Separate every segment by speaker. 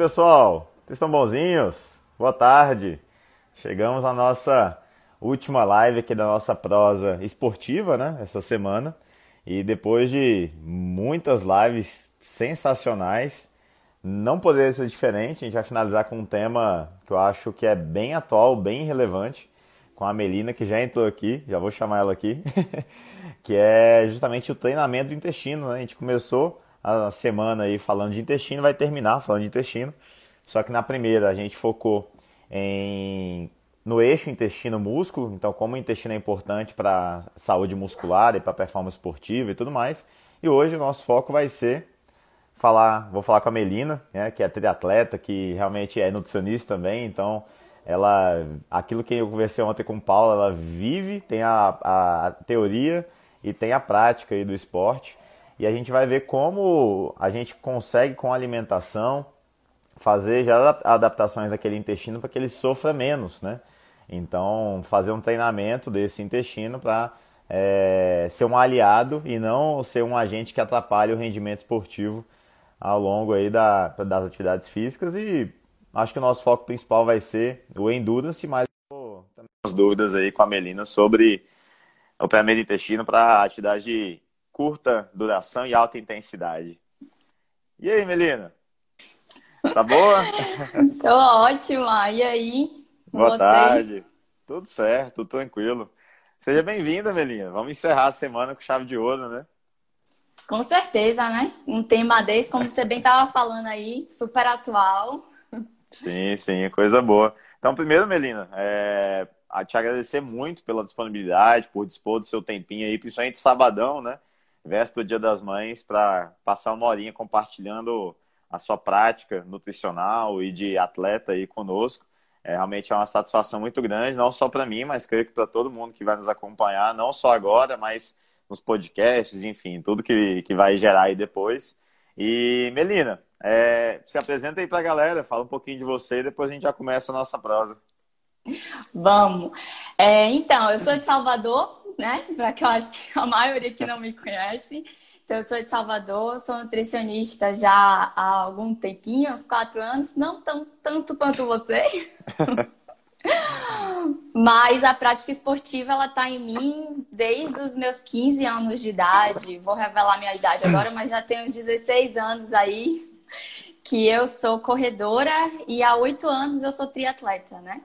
Speaker 1: Pessoal? Vocês estão bonzinhos? Boa tarde. Chegamos à nossa última live aqui da nossa prosa esportiva, né? Essa semana. E depois de muitas lives sensacionais, não poderia ser diferente. A gente vai finalizar com um tema que eu acho que é bem atual, bem relevante, com a Melina, que já entrou aqui, já vou chamar ela aqui, que é justamente o treinamento do intestino. Né? A gente começou a semana aí falando de intestino, vai terminar falando de intestino. Só que na primeira a gente focou em no eixo intestino-músculo, então como o intestino é importante para saúde muscular e para performance esportiva e tudo mais. E hoje o nosso foco vai ser falar, vou falar com a Melina, né, que é triatleta, que realmente é nutricionista também, então ela, aquilo que eu conversei ontem com o Paulo, ela vive, tem a, a teoria e tem a prática aí do esporte e a gente vai ver como a gente consegue com a alimentação fazer já adaptações daquele intestino para que ele sofra menos, né? Então, fazer um treinamento desse intestino para é, ser um aliado e não ser um agente que atrapalhe o rendimento esportivo ao longo aí da, das atividades físicas e acho que o nosso foco principal vai ser o endurance, mas também as dúvidas aí com a Melina sobre o treinamento intestino para atividade curta duração e alta intensidade. E aí, Melina? Tá boa?
Speaker 2: Tô ótima. E aí?
Speaker 1: Boa Você? tarde. Tudo certo, tudo tranquilo. Seja bem-vinda, Melina. Vamos encerrar a semana com chave de ouro, né?
Speaker 2: Com certeza, né? Um tema desse, como você bem estava falando aí, super atual.
Speaker 1: Sim, sim, coisa boa. Então, primeiro, Melina, é... a te agradecer muito pela disponibilidade, por dispor do seu tempinho aí, principalmente sabadão, né? Véspera do Dia das Mães, para passar uma horinha compartilhando a sua prática nutricional e de atleta aí conosco. É, realmente é uma satisfação muito grande, não só para mim, mas creio que para todo mundo que vai nos acompanhar, não só agora, mas nos podcasts, enfim, tudo que, que vai gerar aí depois. E Melina, é, se apresenta aí para a galera, fala um pouquinho de você e depois a gente já começa a nossa prosa.
Speaker 2: Vamos. É, então, eu sou de Salvador, né? Para que eu acho que a maioria que não me conhece. Então, eu sou de Salvador, sou nutricionista já há algum tempinho, uns quatro anos, não tão tanto quanto você. Mas a prática esportiva ela tá em mim desde os meus 15 anos de idade. Vou revelar minha idade agora, mas já tenho uns 16 anos aí que eu sou corredora e há oito anos eu sou triatleta, né?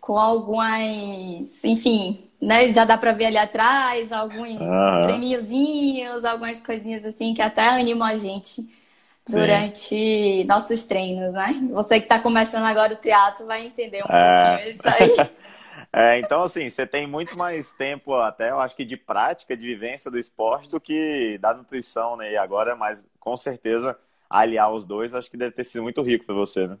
Speaker 2: Com algumas, enfim, né, já dá para ver ali atrás alguns uhum. prêmiozinhos, algumas coisinhas assim que até animam a gente durante Sim. nossos treinos, né? Você que está começando agora o teatro vai entender um é... pouquinho isso aí.
Speaker 1: É, então, assim, você tem muito mais tempo, até eu acho que de prática, de vivência do esporte do que da nutrição, né? E agora, mas com certeza, aliar os dois, acho que deve ter sido muito rico para você, né?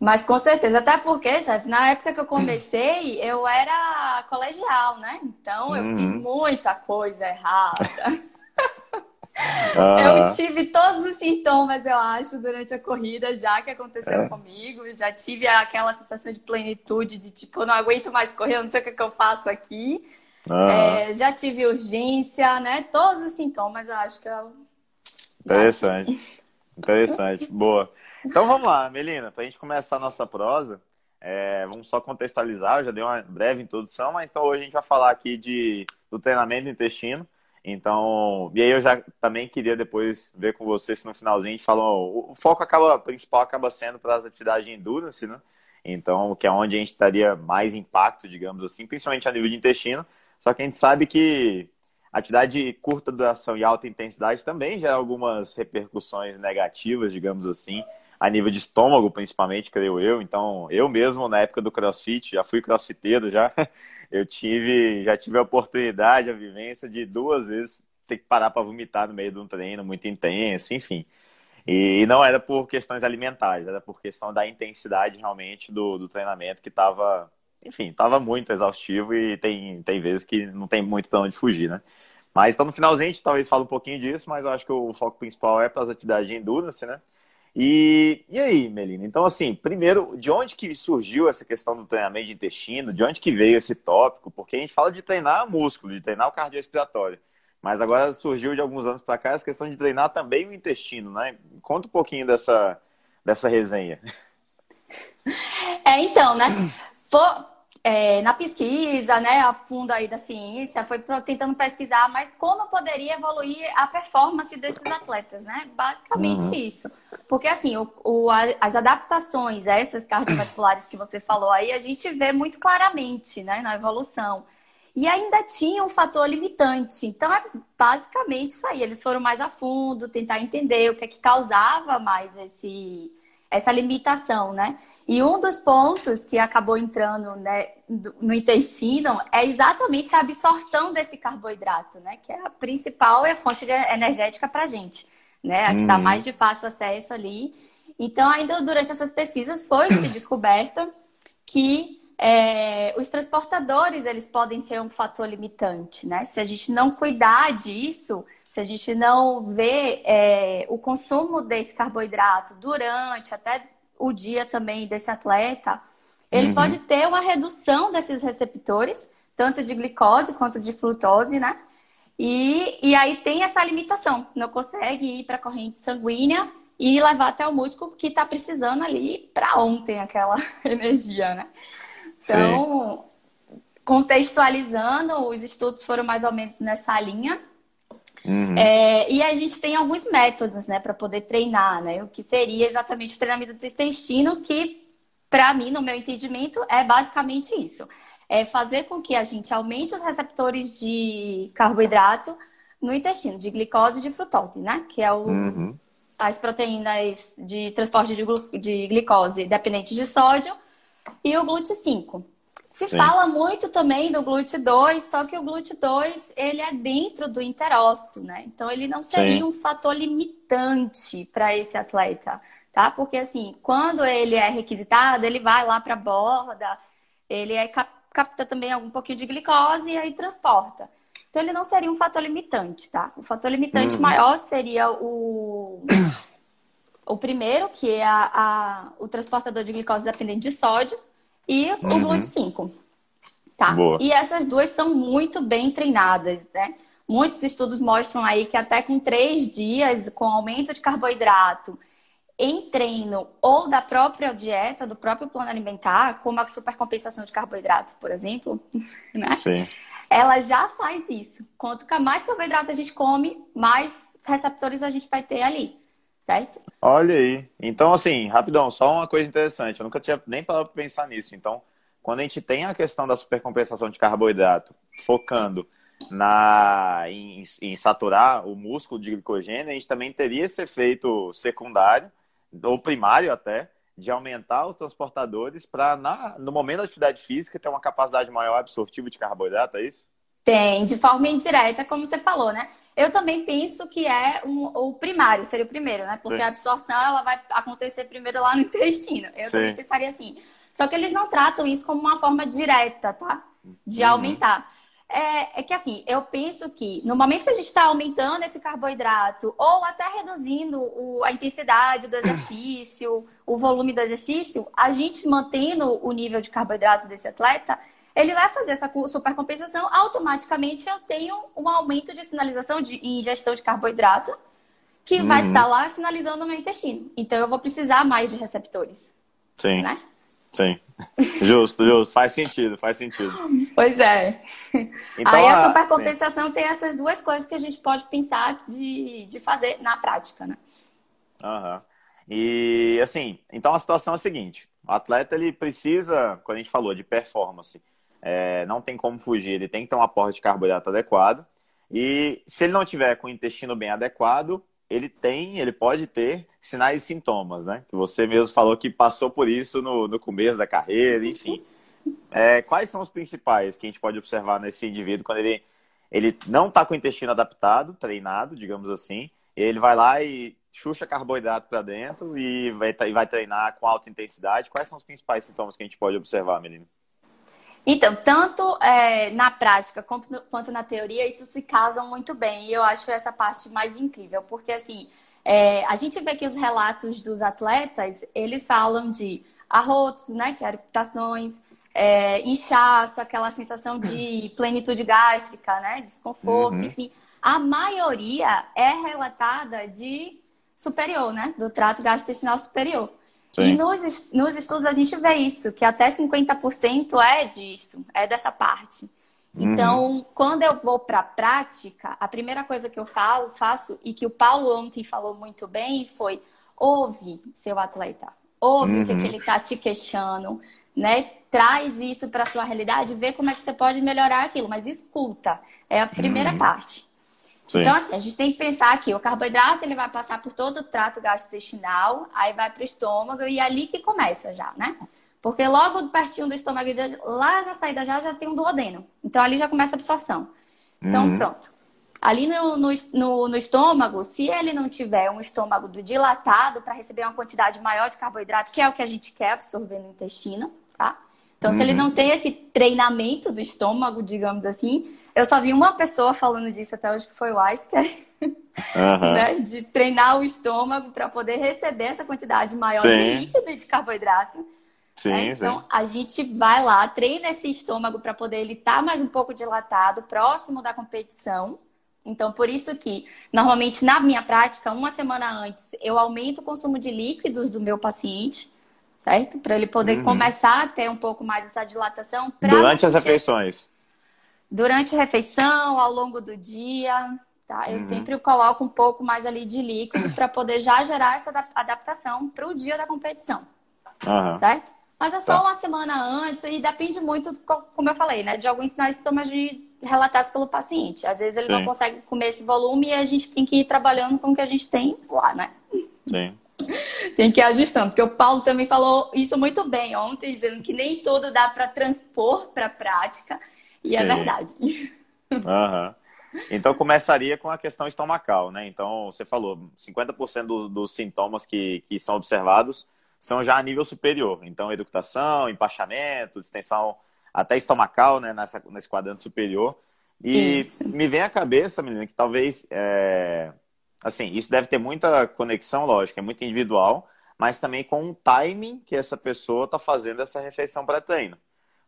Speaker 2: Mas com certeza, até porque, chefe, na época que eu comecei, eu era colegial, né? Então eu fiz uhum. muita coisa errada. Eu tive todos os sintomas, eu acho, durante a corrida, já que aconteceu é. comigo. Já tive aquela sensação de plenitude, de tipo, eu não aguento mais correr, eu não sei o que, que eu faço aqui. É, já tive urgência, né? Todos os sintomas, eu acho que eu.
Speaker 1: Interessante. Interessante. Boa. Então vamos lá, Melina, para a gente começar a nossa prosa, é, vamos só contextualizar, eu já dei uma breve introdução, mas então hoje a gente vai falar aqui de, do treinamento do intestino. Então, e aí eu já também queria depois ver com você se no finalzinho a gente falou, o foco acaba, principal acaba sendo para as atividades de endurance, né? Então, que é onde a gente estaria mais impacto, digamos assim, principalmente a nível de intestino. Só que a gente sabe que atividade de curta duração e alta intensidade também gera algumas repercussões negativas, digamos assim, a nível de estômago, principalmente, creio eu. Então, eu mesmo, na época do crossfit, já fui crossfiteiro, já, eu tive, já tive a oportunidade, a vivência de duas vezes ter que parar para vomitar no meio de um treino muito intenso, enfim. E não era por questões alimentares, era por questão da intensidade realmente do, do treinamento que estava, enfim, estava muito exaustivo e tem, tem vezes que não tem muito para onde fugir, né? Mas então no finalzinho a gente talvez fale um pouquinho disso, mas eu acho que o foco principal é para as atividades de endurance, né? E, e aí, Melina? Então, assim, primeiro, de onde que surgiu essa questão do treinamento de intestino? De onde que veio esse tópico? Porque a gente fala de treinar músculo, de treinar o cardiorrespiratório. Mas agora surgiu de alguns anos para cá essa questão de treinar também o intestino, né? Conta um pouquinho dessa, dessa resenha?
Speaker 2: É, então, né? É, na pesquisa, né, a fundo aí da ciência, foi tentando pesquisar, mas como poderia evoluir a performance desses atletas, né? Basicamente uhum. isso. Porque, assim, o, o, as adaptações a essas cardiovasculares que você falou aí, a gente vê muito claramente, né, na evolução. E ainda tinha um fator limitante. Então, é basicamente isso aí. Eles foram mais a fundo, tentar entender o que é que causava mais esse, essa limitação, né? E um dos pontos que acabou entrando né, no intestino é exatamente a absorção desse carboidrato, né? Que é a principal é a fonte energética para a gente, né? A que dá uhum. mais de fácil acesso ali. Então, ainda durante essas pesquisas foi se descoberto que é, os transportadores eles podem ser um fator limitante, né? Se a gente não cuidar disso, se a gente não vê é, o consumo desse carboidrato durante até o dia também desse atleta, ele uhum. pode ter uma redução desses receptores, tanto de glicose quanto de frutose, né? E, e aí tem essa limitação, não consegue ir para a corrente sanguínea e levar até o músculo que está precisando ali para ontem aquela energia, né? Então, Sim. contextualizando, os estudos foram mais ou menos nessa linha. Uhum. É, e a gente tem alguns métodos, né, para poder treinar, né? O que seria exatamente o treinamento do intestino, que, para mim, no meu entendimento, é basicamente isso. É fazer com que a gente aumente os receptores de carboidrato no intestino, de glicose e de frutose, né? Que é o, uhum. as proteínas de transporte de, de glicose dependentes de sódio e o GLUT5. Se Sim. fala muito também do GLUT2, só que o GLUT2 ele é dentro do interócito, né? Então ele não seria Sim. um fator limitante para esse atleta, tá? Porque assim, quando ele é requisitado, ele vai lá para a borda, ele é capta também algum pouquinho de glicose e aí transporta. Então ele não seria um fator limitante, tá? O fator limitante uhum. maior seria o o primeiro, que é a, a, o transportador de glicose dependente de sódio, e uhum. o GLUT5. Tá? Boa. E essas duas são muito bem treinadas, né? Muitos estudos mostram aí que até com três dias, com aumento de carboidrato em treino ou da própria dieta, do próprio plano alimentar, como a supercompensação de carboidrato, por exemplo, né? Sim. Ela já faz isso. Quanto mais carboidrato a gente come, mais receptores a gente vai ter ali certo?
Speaker 1: Olha aí. Então, assim, rapidão, só uma coisa interessante. Eu nunca tinha nem parado para pensar nisso. Então, quando a gente tem a questão da supercompensação de carboidrato, focando na em, em, saturar o músculo de glicogênio, a gente também teria esse efeito secundário, ou primário até, de aumentar os transportadores para, no momento da atividade física, ter uma capacidade maior absortiva de carboidrato, é isso?
Speaker 2: Tem, de forma indireta, como você falou, né? Eu também penso que é um, o primário, seria o primeiro, né? Porque Sim. a absorção ela vai acontecer primeiro lá no intestino. Eu Sim. também pensaria assim. Só que eles não tratam isso como uma forma direta, tá? De uhum. aumentar. É, é, que assim, eu penso que no momento que a gente está aumentando esse carboidrato, ou até reduzindo o, a intensidade do exercício, o volume do exercício, a gente mantendo o nível de carboidrato desse atleta, ele vai fazer essa supercompensação, automaticamente eu tenho um aumento de sinalização de ingestão de carboidrato, que uhum. vai estar tá lá sinalizando no meu intestino. Então eu vou precisar mais de receptores.
Speaker 1: Sim. Né? Sim. Justo, justo. Faz sentido, faz sentido.
Speaker 2: Pois é. Então, Aí a supercompensação sim. tem essas duas coisas que a gente pode pensar de, de fazer na prática, né?
Speaker 1: Aham. E assim, então a situação é a seguinte: o atleta ele precisa, quando a gente falou de performance, é, não tem como fugir, ele tem que ter um aporte de carboidrato adequado. E se ele não tiver com o intestino bem adequado, ele tem, ele pode ter sinais e sintomas, né? Que você mesmo falou que passou por isso no, no começo da carreira, enfim. É, quais são os principais que a gente pode observar nesse indivíduo quando ele, ele não está com o intestino adaptado, treinado, digamos assim, ele vai lá e chucha carboidrato para dentro e vai, e vai treinar com alta intensidade. Quais são os principais sintomas que a gente pode observar, Melina?
Speaker 2: Então, tanto é, na prática quanto, quanto, na teoria, isso se casam muito bem. E eu acho essa parte mais incrível, porque assim, é, a gente vê que os relatos dos atletas, eles falam de arrotos, né, que eruptações, é, inchaço, aquela sensação de plenitude gástrica, né, desconforto, uhum. enfim. A maioria é relatada de superior, né? Do trato gastrointestinal superior. Sim. E nos, nos estudos a gente vê isso, que até 50% é disso, é dessa parte. Uhum. Então, quando eu vou para a prática, a primeira coisa que eu falo, faço, e que o Paulo ontem falou muito bem, foi ouve seu atleta. Ouve uhum. o que, que ele está te queixando, né? Traz isso para sua realidade, vê como é que você pode melhorar aquilo, mas escuta. É a primeira uhum. parte. Sim. Então, assim, a gente tem que pensar que o carboidrato ele vai passar por todo o trato gastrointestinal, aí vai para o estômago e é ali que começa já, né? Porque logo pertinho do estômago, lá na saída já, já tem um duodeno. Então, ali já começa a absorção. Então, uhum. pronto. Ali no, no, no, no, estômago, se ele não tiver um estômago dilatado para receber uma quantidade maior de carboidrato, que é o que a gente quer absorver no intestino, tá? Então, uhum. se ele uhum. não tem esse treinamento do estômago, digamos assim, eu só vi uma pessoa falando disso até hoje, que foi o Aisker, uhum. né? De treinar o estômago para poder receber essa quantidade maior sim. de líquido e de carboidrato. Sim, né? Então, sim. a gente vai lá, treina esse estômago para poder ele estar tá mais um pouco dilatado, próximo da competição. Então, por isso que, normalmente, na minha prática, uma semana antes, eu aumento o consumo de líquidos do meu paciente certo? Para ele poder uhum. começar a ter um pouco mais essa dilatação.
Speaker 1: Durante as refeições.
Speaker 2: Durante a refeição, ao longo do dia, tá? Eu uhum. sempre coloco um pouco mais ali de líquido para poder já gerar essa adaptação para o dia da competição, uhum. certo? Mas é só tá. uma semana antes e depende muito, como eu falei, né? De alguns sinais e sintomas de relatados pelo paciente. Às vezes ele Sim. não consegue comer esse volume e a gente tem que ir trabalhando com o que a gente tem lá, né?
Speaker 1: Sim.
Speaker 2: Tem que ir ajustando, porque o Paulo também falou isso muito bem ontem, dizendo que nem tudo dá para transpor para a prática, e é Sim. é verdade.
Speaker 1: Uhum. Então começaria com a questão estomacal, né? Então você falou, 50% do, dos sintomas que, que são observados são já a nível superior. Então, educação, empachamento, distensão até estomacal, né? Nessa, nesse quadrante superior. E Isso. me vem à cabeça, menina, que talvez é, assim, isso deve ter muita conexão, lógico, é muito individual, mas também com o timing que essa pessoa está fazendo essa refeição pré-treino.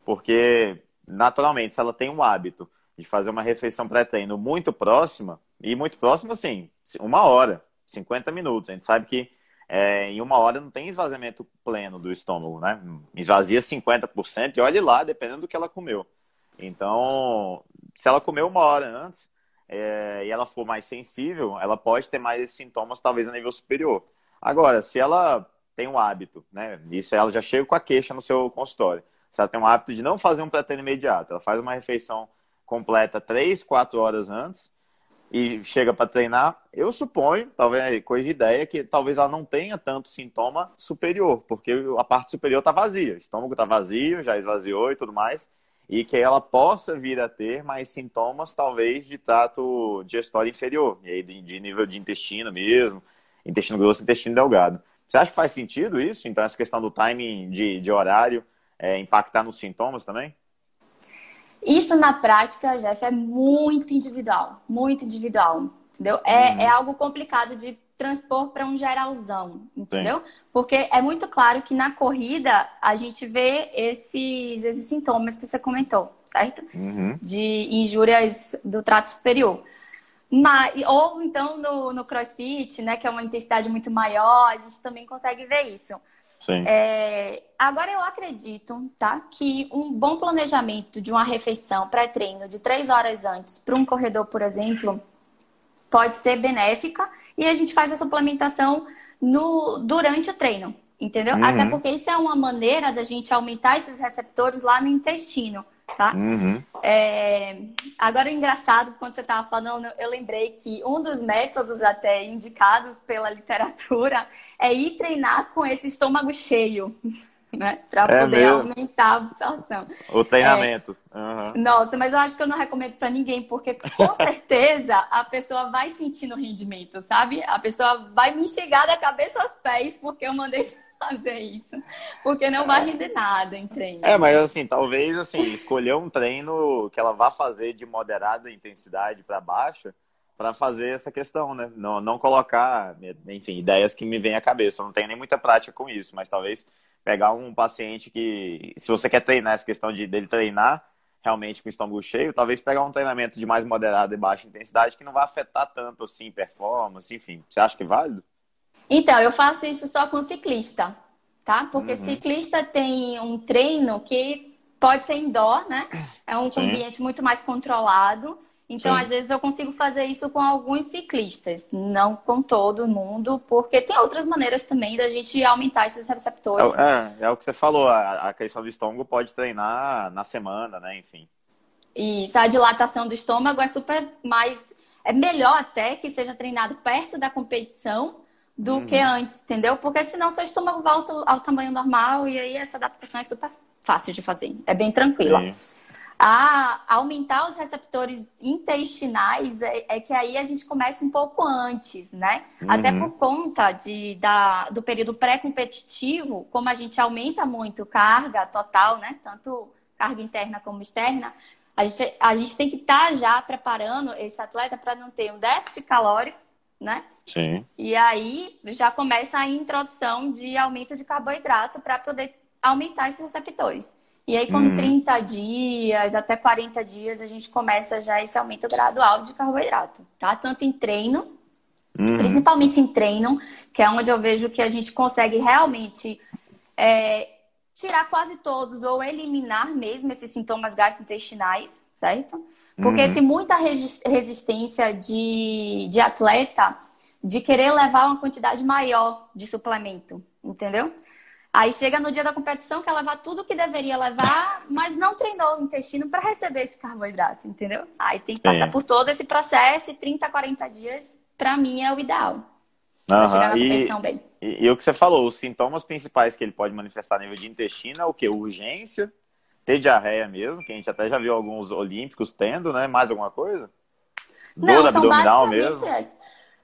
Speaker 1: Porque, naturalmente, se ela tem um hábito de fazer uma refeição pré-treino muito próxima, e muito próxima, assim, uma hora, 50 minutos, a gente sabe que é, em uma hora não tem esvaziamento pleno do estômago, né? Esvazia 50% e olhe lá, dependendo do que ela comeu. Então, se ela comeu uma hora antes, é, e ela for mais sensível, ela pode ter mais esses sintomas, talvez a nível superior. Agora, se ela tem um hábito, né? Isso ela já chega com a queixa no seu consultório. Se ela tem um hábito de não fazer um pré-treino imediato, ela faz uma refeição completa 3, 4 horas antes e chega para treinar, eu suponho, talvez coisa de ideia, que talvez ela não tenha tanto sintoma superior, porque a parte superior está vazia, o estômago está vazio, já esvaziou e tudo mais e que ela possa vir a ter mais sintomas, talvez, de trato digestório inferior, e aí de, de nível de intestino mesmo, intestino grosso intestino delgado. Você acha que faz sentido isso? Então, essa questão do timing de, de horário é, impactar nos sintomas também?
Speaker 2: Isso na prática, Jeff, é muito individual, muito individual, entendeu? É, uhum. é algo complicado de transpor para um geralzão, entendeu? Sim. Porque é muito claro que na corrida a gente vê esses, esses sintomas que você comentou, certo? Uhum. De injúrias do trato superior. Mas, ou então no, no crossfit, né, que é uma intensidade muito maior, a gente também consegue ver isso. Sim. É, agora eu acredito, tá, que um bom planejamento de uma refeição pré-treino de três horas antes para um corredor, por exemplo, pode ser benéfica e a gente faz a suplementação no, durante o treino, entendeu? Uhum. Até porque isso é uma maneira da gente aumentar esses receptores lá no intestino, tá? Uhum. É... Agora, o engraçado, quando você estava falando, eu lembrei que um dos métodos até indicados pela literatura é ir treinar com esse estômago cheio né? Para é poder meu... aumentar a absorção.
Speaker 1: O treinamento.
Speaker 2: É... Uhum. Nossa, mas eu acho que eu não recomendo para ninguém, porque com certeza a pessoa vai sentir no rendimento, sabe? A pessoa vai me enxergar da cabeça aos pés porque eu mandei fazer isso. Porque não vai render nada em treino.
Speaker 1: É, mas assim, talvez assim, escolher um treino que ela vá fazer de moderada intensidade para baixa para fazer essa questão, né? Não, não colocar, enfim, ideias que me vêm à cabeça. Eu não tenho nem muita prática com isso, mas talvez pegar um paciente que, se você quer treinar essa questão de dele treinar realmente com o estômago cheio, talvez pegar um treinamento de mais moderada e baixa intensidade que não vai afetar tanto assim performance, enfim. Você acha que é válido?
Speaker 2: Então, eu faço isso só com ciclista, tá? Porque uhum. ciclista tem um treino que pode ser indoor, né? É um Sim. ambiente muito mais controlado. Então, Sim. às vezes, eu consigo fazer isso com alguns ciclistas, não com todo mundo, porque tem outras maneiras também da gente aumentar esses receptores.
Speaker 1: É, é, é o que você falou, a, a questão do estômago pode treinar na semana, né? Enfim.
Speaker 2: Isso, a dilatação do estômago é super mais. É melhor até que seja treinado perto da competição do uhum. que antes, entendeu? Porque senão seu estômago volta ao tamanho normal e aí essa adaptação é super fácil de fazer. É bem tranquila. A aumentar os receptores intestinais é, é, que aí a gente começa um pouco antes, né? Uhum. Até por conta de, da, do período pré-competitivo, como a gente aumenta muito carga total, né? Tanto carga interna como externa, a gente, a gente tem que estar tá já preparando esse atleta para não ter um déficit calórico, né?
Speaker 1: Sim.
Speaker 2: E aí já começa a introdução de aumento de carboidrato para poder aumentar esses receptores. E aí, com hum. 30 dias até 40 dias, a gente começa já esse aumento gradual de carboidrato, tá? Tanto em treino, uhum. principalmente em treino, que é onde eu vejo que a gente consegue realmente é, tirar quase todos ou eliminar mesmo esses sintomas gastrointestinais, certo? Porque uhum. tem muita resistência de, de atleta de querer levar uma quantidade maior de suplemento, entendeu? Aí chega no dia da competição, quer levar tudo que deveria levar, mas não treinou o intestino para receber esse carboidrato, entendeu? Aí tem que passar por todo esse processo e 30, 40 dias, para mim, é o ideal.
Speaker 1: Pra chegar na competição e, bem. E, e, o que você falou, os sintomas principais que ele pode manifestar a nível de intestino é o que? Urgência, ter diarreia mesmo, que a gente até já viu alguns olímpicos tendo, né? Mais alguma coisa?
Speaker 2: Dor Não, abdominal mesmo?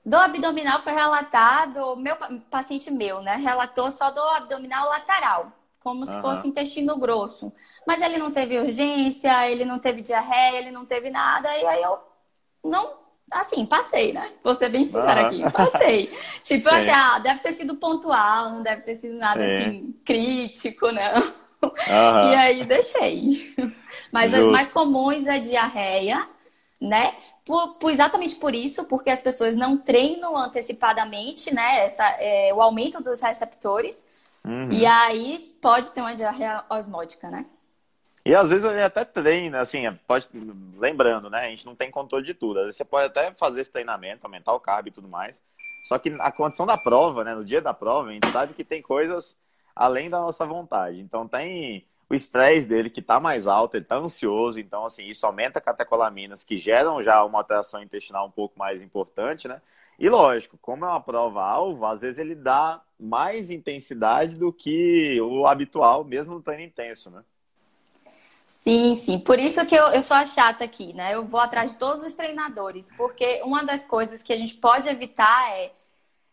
Speaker 2: Dor abdominal foi relatado, meu paciente meu, né? Relatou só dor abdominal lateral, como se uhum. fosse intestino grosso. Mas ele não teve urgência, ele não teve diarreia, ele não teve nada, e aí eu não assim, passei, né? Vou ser bem sincera uhum. aqui, passei. tipo, eu achei, ah, deve ter sido pontual, não deve ter sido nada Sim. assim crítico, né? Uhum. E aí deixei. Mas Justo. as mais comuns é diarreia, né? Por, por, exatamente por isso, porque as pessoas não treinam antecipadamente, né? Essa, é, o aumento dos receptores. Uhum. E aí pode ter uma diarreia osmótica, né?
Speaker 1: E às vezes ele até treina, assim, pode, lembrando, né? A gente não tem controle de tudo. Às vezes você pode até fazer esse treinamento, aumentar o carb e tudo mais. Só que a condição da prova, né? No dia da prova, a gente sabe que tem coisas além da nossa vontade. Então tem o estresse dele que está mais alto, ele está ansioso, então assim, isso aumenta catecolaminas que geram já uma alteração intestinal um pouco mais importante, né? E lógico, como é uma prova alvo, às vezes ele dá mais intensidade do que o habitual, mesmo no treino intenso, né?
Speaker 2: Sim, sim. Por isso que eu, eu sou a chata aqui, né? Eu vou atrás de todos os treinadores, porque uma das coisas que a gente pode evitar é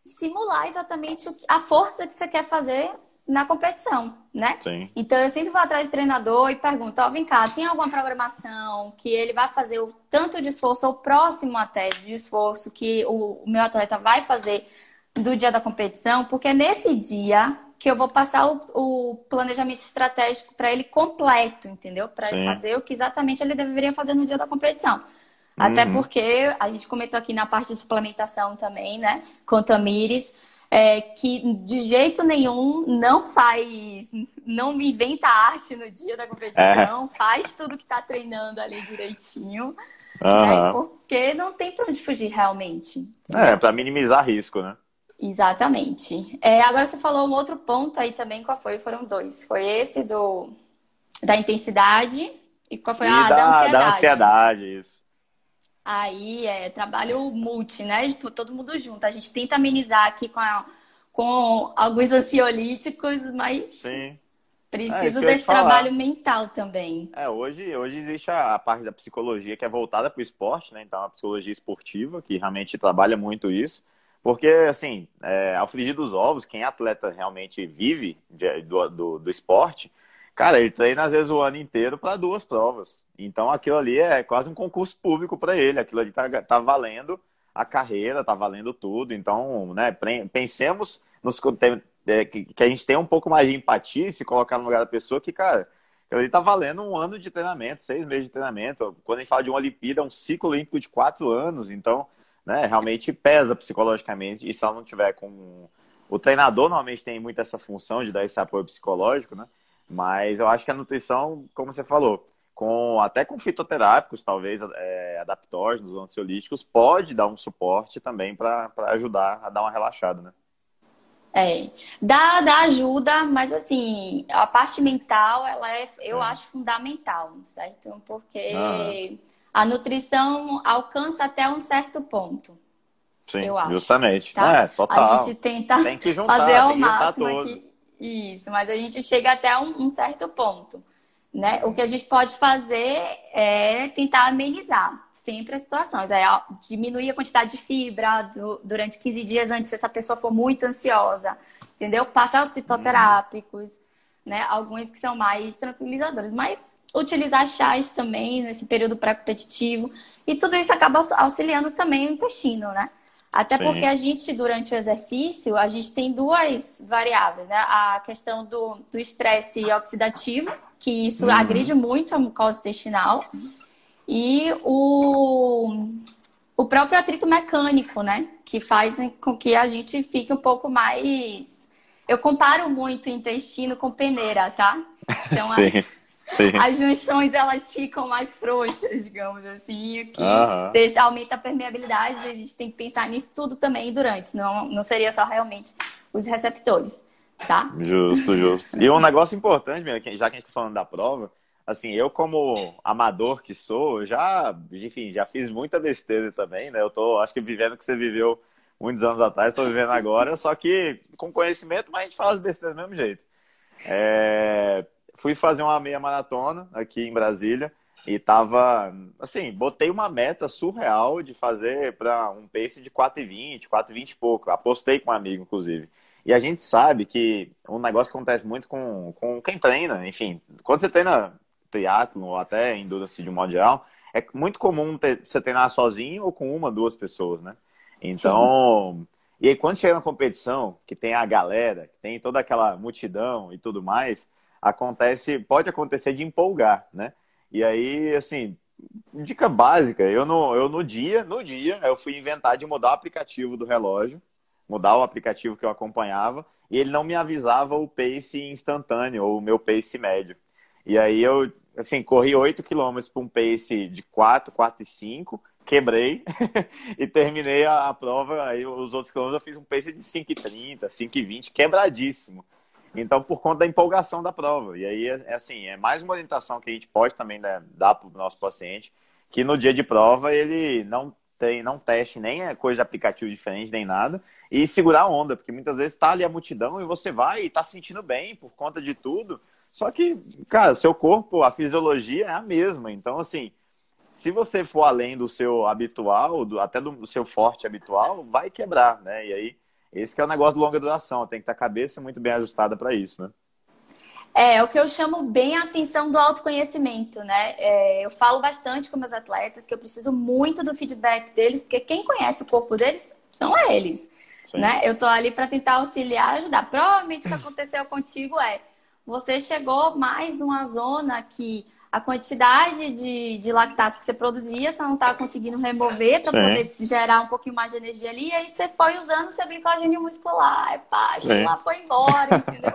Speaker 2: simular exatamente a força que você quer fazer na competição, né?
Speaker 1: Sim.
Speaker 2: Então eu sempre vou atrás do treinador e pergunto, ó, oh, vem cá, tem alguma programação que ele vai fazer o tanto de esforço, ou próximo até de esforço que o, meu atleta vai fazer do dia da competição? Porque é nesse dia que eu vou passar o, o planejamento estratégico para ele completo, entendeu? Para ele fazer o que exatamente ele deveria fazer no dia da competição. Até uhum. porque a gente comentou aqui na parte de suplementação também, né? Com Tamires é, que de jeito nenhum não faz, não inventa arte no dia da competição, é. faz tudo que está treinando ali direitinho, uhum. né? porque não tem para onde fugir realmente.
Speaker 1: É, para minimizar risco, né?
Speaker 2: Exatamente. É, agora você falou um outro ponto aí também, qual foi? Foram dois. Foi esse do da intensidade e qual foi?
Speaker 1: E
Speaker 2: ah,
Speaker 1: da, da ansiedade. Da ansiedade, isso.
Speaker 2: Aí é trabalho multi, né? Todo mundo junto. A gente tenta amenizar aqui com, a, com alguns ansiolíticos, mas Sim. preciso é, desse trabalho mental também.
Speaker 1: É, hoje, hoje existe a, a parte da psicologia que é voltada para o esporte, né? Então, a psicologia esportiva, que realmente trabalha muito isso. Porque, assim, é, ao frigir dos ovos, quem é atleta realmente vive de, do, do, do esporte, Cara, ele treina às vezes o ano inteiro para duas provas. Então aquilo ali é quase um concurso público para ele. Aquilo ali tá, tá valendo a carreira, tá valendo tudo. Então, né, pensemos nos, é, que, a gente tem um pouco mais de empatia e se colocar no lugar da pessoa que, cara, ele tá valendo um ano de treinamento, seis meses de treinamento. Quando a gente fala de uma Olimpíada, é um ciclo olímpico de quatro anos. Então, né, realmente pesa psicologicamente. E se ela não tiver com o treinador normalmente tem muito essa função de dar esse apoio psicológico, né? Mas eu acho que a nutrição, como você falou, com até com fitoterápicos, talvez é, adaptógenos, ansiolíticos, pode dar um suporte também para ajudar a dar uma relaxada, né?
Speaker 2: É, dá, dá ajuda, mas assim, a parte mental, ela é, eu é. acho fundamental, certo? Porque ah. a nutrição alcança até um certo ponto.
Speaker 1: Sim, eu acho, justamente. Tá? É, total.
Speaker 2: A gente tenta juntar, fazer ao máximo aqui. Isso, mas a gente chega até um, um certo ponto. Né? O que a gente pode fazer é tentar amenizar sempre as situações. É diminuir a quantidade de fibra do, durante 15 dias antes, se essa pessoa for muito ansiosa, entendeu? Passar os fitoterápicos, né? Alguns que são mais tranquilizadores, mas utilizar chás também nesse período pré-competitivo. E tudo isso acaba auxiliando também o intestino, né? Até Sim. porque a gente, durante o exercício, a gente tem duas variáveis, né? A questão do estresse oxidativo, que isso uhum. agride muito a mucosa intestinal, e o, o próprio atrito mecânico, né? Que faz com que a gente fique um pouco mais. Eu comparo muito o intestino com peneira, tá?
Speaker 1: Então, Sim. A Sim.
Speaker 2: as junções elas ficam mais frouxas, digamos assim, que deixa, aumenta a permeabilidade. A gente tem que pensar nisso tudo também durante, não, não seria só realmente os receptores, tá?
Speaker 1: Justo, justo. E um negócio importante, já que a gente está falando da prova, assim, eu como amador que sou, já, enfim, já fiz muita besteira também, né? Eu tô, acho que vivendo o que você viveu muitos anos atrás, estou vivendo agora, só que com conhecimento, mas a gente faz besteira do mesmo jeito. É, fui fazer uma meia maratona aqui em Brasília e tava, assim, botei uma meta surreal de fazer para um pace de 4,20, 4,20 e pouco. Apostei com um amigo, inclusive. E a gente sabe que um negócio que acontece muito com, com quem treina, enfim, quando você treina triatlo ou até endurance de um modo geral, é muito comum ter, você treinar sozinho ou com uma, duas pessoas, né? Então, Sim. e aí quando chega na competição, que tem a galera, que tem toda aquela multidão e tudo mais, acontece, pode acontecer de empolgar, né? E aí, assim, dica básica, eu no, eu no dia, no dia, eu fui inventar de mudar o aplicativo do relógio, mudar o aplicativo que eu acompanhava, e ele não me avisava o pace instantâneo, ou o meu pace médio. E aí eu, assim, corri 8 km para um pace de 4, 4 e 5, quebrei e terminei a, a, prova. Aí os outros quilômetros eu fiz um pace de 5,30, 5,20, quebradíssimo. Então, por conta da empolgação da prova. E aí, é, é assim, é mais uma orientação que a gente pode também né, dar para o nosso paciente, que no dia de prova ele não tem, não teste nem coisa de aplicativo diferente, nem nada, e segurar a onda, porque muitas vezes está ali a multidão e você vai e está se sentindo bem por conta de tudo. Só que, cara, seu corpo, a fisiologia é a mesma. Então, assim, se você for além do seu habitual, do, até do seu forte habitual, vai quebrar, né? E aí esse é o negócio de longa duração, tem que estar a cabeça muito bem ajustada para isso, né?
Speaker 2: É, é, o que eu chamo bem a atenção do autoconhecimento, né? É, eu falo bastante com meus atletas que eu preciso muito do feedback deles, porque quem conhece o corpo deles são eles, Sim. né? Eu tô ali para tentar auxiliar, ajudar. Provavelmente o que aconteceu contigo é você chegou mais numa zona que a quantidade de, de lactato que você produzia, você não estava conseguindo remover para poder gerar um pouquinho mais de energia ali, e aí você foi usando seu glicogênio muscular, pá, lá foi embora, entendeu?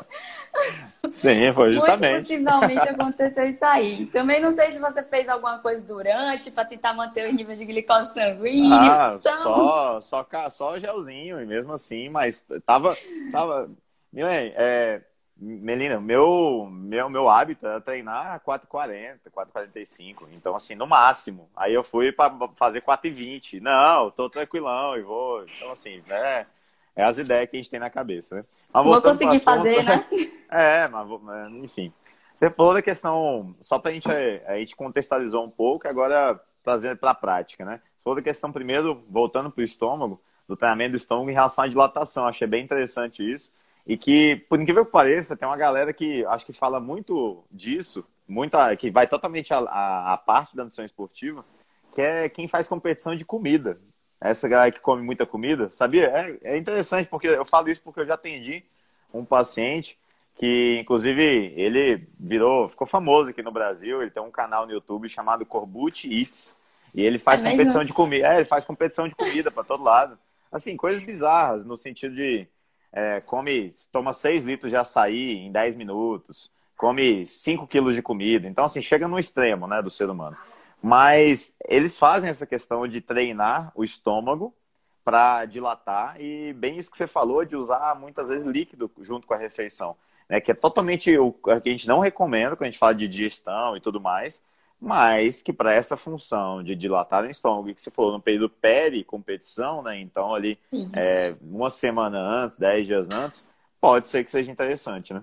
Speaker 1: Sim, foi justamente.
Speaker 2: Muito possivelmente aconteceu isso aí. Também não sei se você fez alguma coisa durante para tentar manter os níveis de glicose sanguíneo.
Speaker 1: Ah, então... só, só, só gelzinho, e mesmo assim, mas tava. tava... Milene, é, Melina, meu, meu, meu hábito era treinar 4,40, 4,45. Então, assim, no máximo. Aí eu fui para fazer 4,20. Não, tô tranquilão e vou. Então, assim, é, é as ideias que a gente tem na cabeça, né?
Speaker 2: Mas vou conseguir assunto, fazer, né?
Speaker 1: É, mas, enfim. Você falou da questão, só para a gente, a gente contextualizou um pouco, agora trazendo para a prática, né? Você falou da questão, primeiro, voltando para o estômago, do treinamento do estômago em relação à dilatação. Achei bem interessante isso. E que, por incrível que pareça, tem uma galera que acho que fala muito disso, muita, que vai totalmente à, parte da nutrição esportiva, que é quem faz competição de comida. Essa galera que come muita comida, sabia? É, é interessante, porque eu falo isso porque eu já atendi um paciente que, inclusive, ele virou, ficou famoso aqui no Brasil, ele tem um canal no YouTube chamado Corbucci Eats, e ele faz é competição de comida, é, ele faz competição de comida para todo lado. Assim, coisas bizarras, no sentido de é, come, toma 6 litros de açaí em 10 minutos, come 5 quilos de comida. Então, assim, chega no extremo, né, do ser humano. Mas eles fazem essa questão de treinar o estômago para dilatar e bem isso que você falou de usar muitas vezes líquido junto com a refeição, né? Que é totalmente o que a gente não recomenda quando a gente fala de digestão e tudo mais, mas que para essa função de dilatar o estômago, que você falou no período peri-competição, né? Então ali é, uma semana antes, dez dias antes, pode ser que seja interessante, né?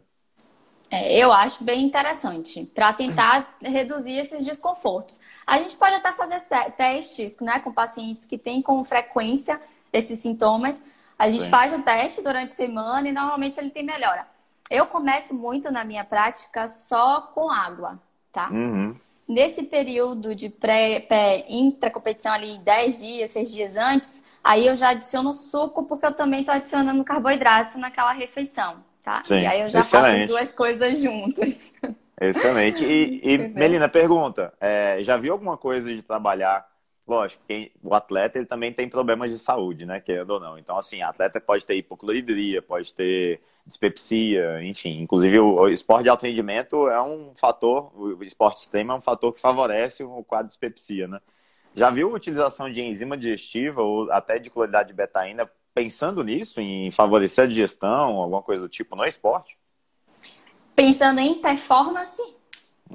Speaker 2: É, eu acho bem interessante para tentar reduzir esses desconfortos. A gente pode até fazer testes né, com pacientes que têm com frequência esses sintomas. A gente Sim. faz o teste durante a semana e normalmente ele tem melhora. Eu começo muito na minha prática só com água, tá? Uhum. Nesse período de pré, pré intra-competição ali, 10 dias, 6 dias antes, aí eu já adiciono suco porque eu também estou adicionando carboidrato naquela refeição tá? Sim, e aí eu já excelente. faço as duas coisas juntas.
Speaker 1: Excelente. E, e Melina, pergunta: é, já viu alguma coisa de trabalhar? Lógico, quem, o atleta ele também tem problemas de saúde, né? Querendo ou não. Então, assim, atleta pode ter hipocloridria, pode ter dispepsia, enfim. Inclusive, o, o, esporte de alto rendimento é um fator, o esporte extremo é um fator que favorece o quadro de dispepsia, né? Já viu a utilização de enzima digestiva ou até de cloridade de betaína pensando nisso, em favorecer a digestão, alguma coisa do tipo no esporte?
Speaker 2: Pensando em performance?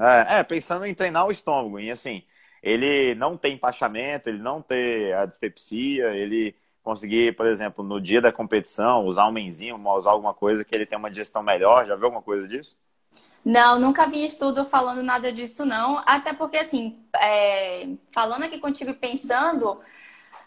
Speaker 1: É, é, pensando em treinar o estômago, e assim, ele não tem empachamento, ele não ter a dispepsia, ele conseguir, por exemplo, no dia da competição, usar uma enzima, usar alguma coisa que ele tenha uma digestão melhor. Já viu alguma coisa disso?
Speaker 2: Não, nunca vi estudo falando nada disso, não. Até porque, assim, é, falando aqui contigo e pensando,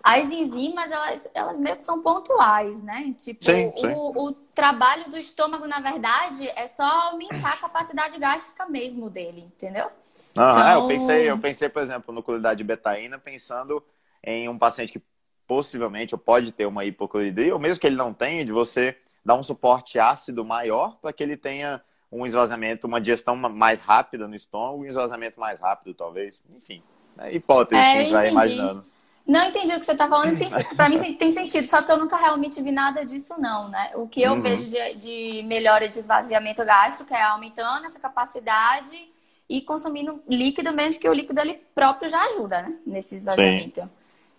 Speaker 2: as enzimas, elas, elas meio que são pontuais, né? Tipo, sim, sim. O, o trabalho do estômago, na verdade, é só aumentar a capacidade gástrica mesmo dele, entendeu?
Speaker 1: Ah, então... eu pensei, eu pensei, por exemplo, no qualidade de betaína, pensando em um paciente que possivelmente ou pode ter uma hipocloridria, ou mesmo que ele não tenha, de você dar um suporte ácido maior para que ele tenha um esvaziamento, uma digestão mais rápida no estômago, um esvaziamento mais rápido, talvez. Enfim, é hipótese é, que a gente vai imaginando.
Speaker 2: Não entendi o que você está falando. Para mim tem sentido, só que eu nunca realmente vi nada disso, não, né? O que eu uhum. vejo de, de melhora de esvaziamento gástrico é aumentando essa capacidade e consumindo líquido, mesmo que o líquido ali próprio já ajuda, né? Nesse esvaziamento. Sim.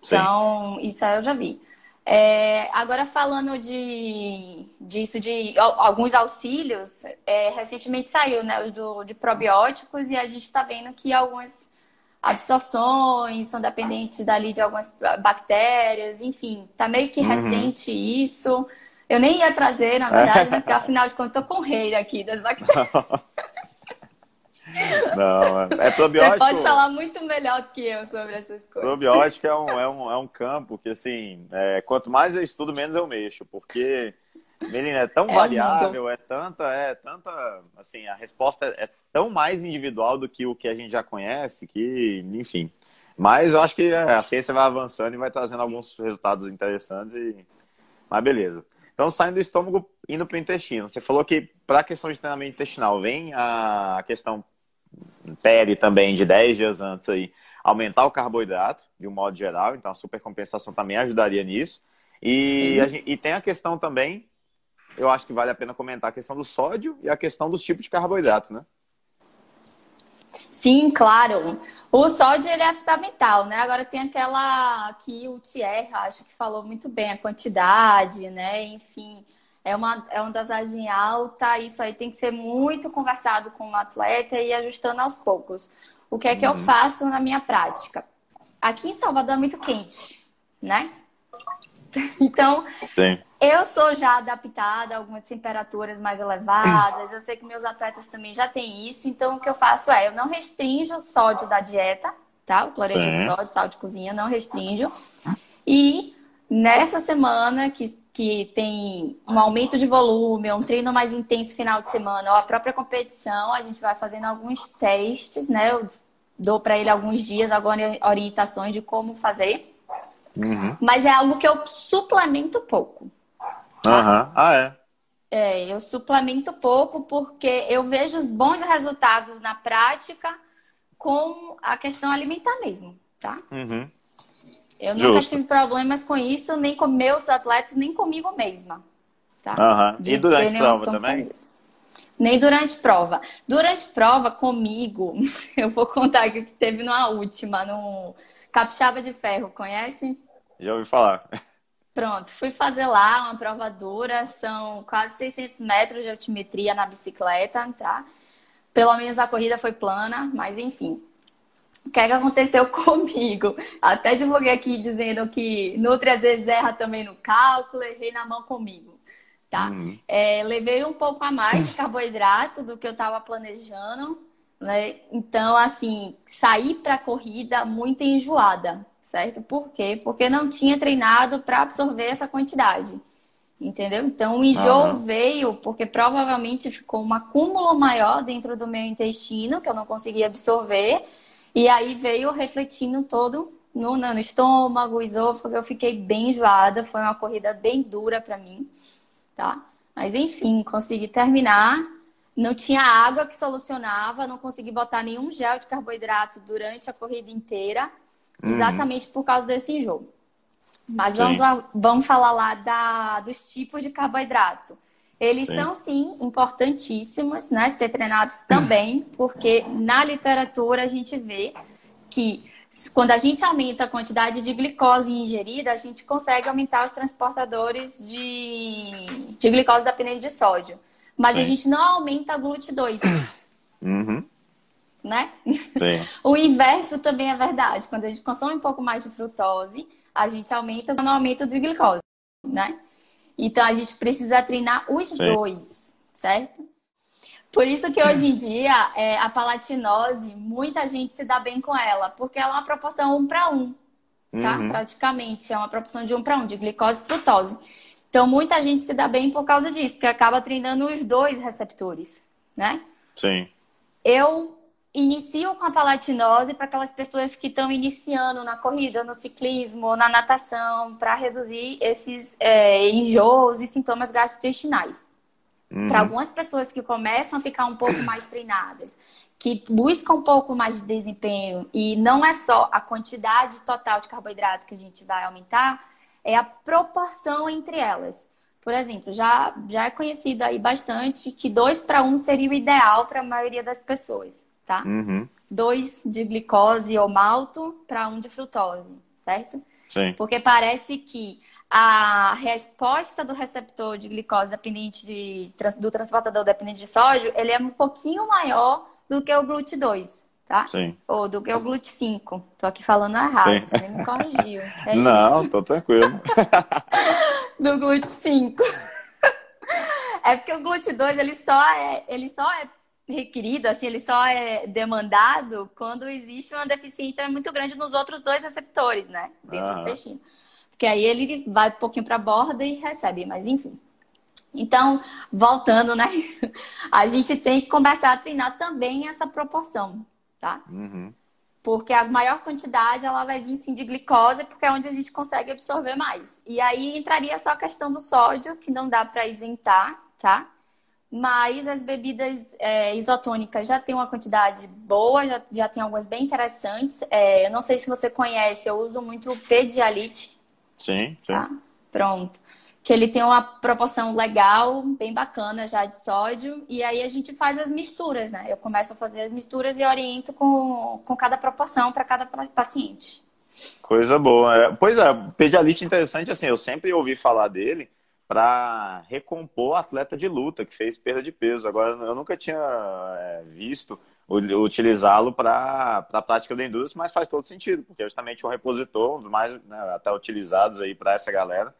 Speaker 2: Então, Sim. isso aí eu já vi. É, agora falando de disso de alguns auxílios, é, recentemente saiu, né, os do, de probióticos e a gente está vendo que algumas absorções são dependentes dali de algumas bactérias, enfim, tá meio que uhum. recente uhum. isso. Eu nem ia trazer, na verdade, né, porque afinal de contas eu tô com o rei aqui das bactérias.
Speaker 1: Não, é, é probiótico.
Speaker 2: Você pode falar muito melhor do que eu sobre essas coisas.
Speaker 1: Probiótico é um, é um, é um campo que, assim, é, quanto mais eu estudo, menos eu mexo, porque Menina, é tão é variável, é tanta, é tanta, assim, a resposta é tão mais individual do que o que a gente já conhece, que, enfim. Mas eu acho que a ciência vai avançando e vai trazendo alguns resultados interessantes e... Mas beleza. Então, saindo do estômago, indo para o intestino. Você falou que para a questão de treinamento intestinal, vem a questão peri também de 10 dias antes aí, aumentar o carboidrato, de um modo geral. Então, a supercompensação também ajudaria nisso. E, gente, e tem a questão também eu acho que vale a pena comentar a questão do sódio e a questão dos tipos de carboidrato, né?
Speaker 2: Sim, claro. O sódio ele é fundamental, né? Agora tem aquela que o Thierry, acho que falou muito bem a quantidade, né? Enfim, é uma, é uma dosagem alta. Isso aí tem que ser muito conversado com o atleta e ajustando aos poucos. O que é que uhum. eu faço na minha prática? Aqui em Salvador é muito quente, né? Então, Sim. eu sou já adaptada a algumas temperaturas mais elevadas. Eu sei que meus atletas também já têm isso. Então, o que eu faço é, eu não restringo o sódio da dieta, tá? O cloreto de sódio, sal de cozinha, não restringo. E nessa semana que, que tem um aumento de volume, um treino mais intenso final de semana, ou a própria competição, a gente vai fazendo alguns testes, né? Eu dou para ele alguns dias, algumas orientações de como fazer. Uhum. Mas é algo que eu suplemento pouco.
Speaker 1: Uhum. Ah, é?
Speaker 2: É, eu suplemento pouco porque eu vejo bons resultados na prática com a questão alimentar mesmo, tá? Uhum. Eu nunca tive problemas com isso, nem com meus atletas, nem comigo mesma. tá?
Speaker 1: Uhum. E durante prova também?
Speaker 2: Nem durante prova. Durante prova, comigo, eu vou contar o que teve numa última, no Capixaba de Ferro, conhece?
Speaker 1: Já ouvi falar.
Speaker 2: Pronto, fui fazer lá uma prova dura, são quase 600 metros de altimetria na bicicleta, tá? Pelo menos a corrida foi plana, mas enfim. O que é que aconteceu comigo? Até divulguei aqui dizendo que Nutri às vezes erra também no cálculo, errei na mão comigo, tá? Uhum. É, levei um pouco a mais de carboidrato do que eu estava planejando, né? Então, assim, saí para a corrida muito enjoada, certo? Por quê? Porque não tinha treinado para absorver essa quantidade. Entendeu? Então o enjoo uhum. veio porque provavelmente ficou um acúmulo maior dentro do meu intestino que eu não conseguia absorver. E aí veio refletindo todo no, no estômago, esôfago. Eu fiquei bem enjoada. Foi uma corrida bem dura para mim, tá? Mas enfim, consegui terminar. Não tinha água que solucionava, não consegui botar nenhum gel de carboidrato durante a corrida inteira. Uhum. exatamente por causa desse enjoo. Mas vamos, vamos falar lá da, dos tipos de carboidrato. Eles sim. são, sim, importantíssimos, né? Ser treinados também, porque na literatura a gente vê que quando a gente aumenta a quantidade de glicose ingerida, a gente consegue aumentar os transportadores de, de glicose dependente de sódio. Mas sim. a gente não aumenta a GLUT2. Uhum né? o inverso também é verdade. Quando a gente consome um pouco mais de frutose, a gente aumenta o aumento de glicose, né? Então a gente precisa treinar os Sim. dois, certo? Por isso que hoje em dia é, a palatinose, muita gente se dá bem com ela, porque ela é uma proporção um para um, tá? Uhum. Praticamente é uma proporção de um para um, de glicose e frutose. Então muita gente se dá bem por causa disso, porque acaba treinando os dois receptores, né?
Speaker 1: Sim.
Speaker 2: Eu inicio com a palatinose para aquelas pessoas que estão iniciando na corrida, no ciclismo, na natação, para reduzir esses é, enjoos e sintomas gastrointestinais. Uhum. Para algumas pessoas que começam a ficar um pouco mais treinadas, que buscam um pouco mais de desempenho, e não é só a quantidade total de carboidrato que a gente vai aumentar, é a proporção entre elas. Por exemplo, já, já é conhecido aí bastante que 2 para 1 um seria o ideal para a maioria das pessoas tá?
Speaker 1: Uhum.
Speaker 2: Dois de glicose ou malto para um de frutose, certo?
Speaker 1: Sim.
Speaker 2: Porque parece que a resposta do receptor de glicose dependente de, do transportador dependente de sódio, ele é um pouquinho maior do que o GLUT2, tá?
Speaker 1: Sim.
Speaker 2: Ou do que o GLUT5. Tô aqui falando errado, Sim. você nem me corrigiu. É
Speaker 1: Não,
Speaker 2: isso.
Speaker 1: tô tranquilo.
Speaker 2: do GLUT5. É porque o GLUT2 ele só é, ele só é requerido, assim, ele só é demandado quando existe uma deficiência muito grande nos outros dois receptores, né? Dentro do intestino. Porque aí ele vai um pouquinho para a borda e recebe, mas enfim. Então, voltando, né? A gente tem que começar a treinar também essa proporção, tá?
Speaker 1: Uhum.
Speaker 2: Porque a maior quantidade ela vai vir sim de glicose, porque é onde a gente consegue absorver mais. E aí entraria só a questão do sódio, que não dá para isentar, tá? Mas as bebidas é, isotônicas já tem uma quantidade boa, já, já tem algumas bem interessantes. É, eu não sei se você conhece, eu uso muito o Pedialite.
Speaker 1: Sim, sim.
Speaker 2: Tá? Pronto. Que ele tem uma proporção legal, bem bacana já de sódio. E aí a gente faz as misturas, né? Eu começo a fazer as misturas e oriento com, com cada proporção para cada paciente.
Speaker 1: Coisa boa. É, pois é, Pedialite interessante, assim, eu sempre ouvi falar dele para recompor atleta de luta que fez perda de peso. Agora, eu nunca tinha é, visto utilizá-lo para a prática do endurance, mas faz todo sentido, porque é justamente um repositor, um dos mais né, até utilizados aí para essa galera.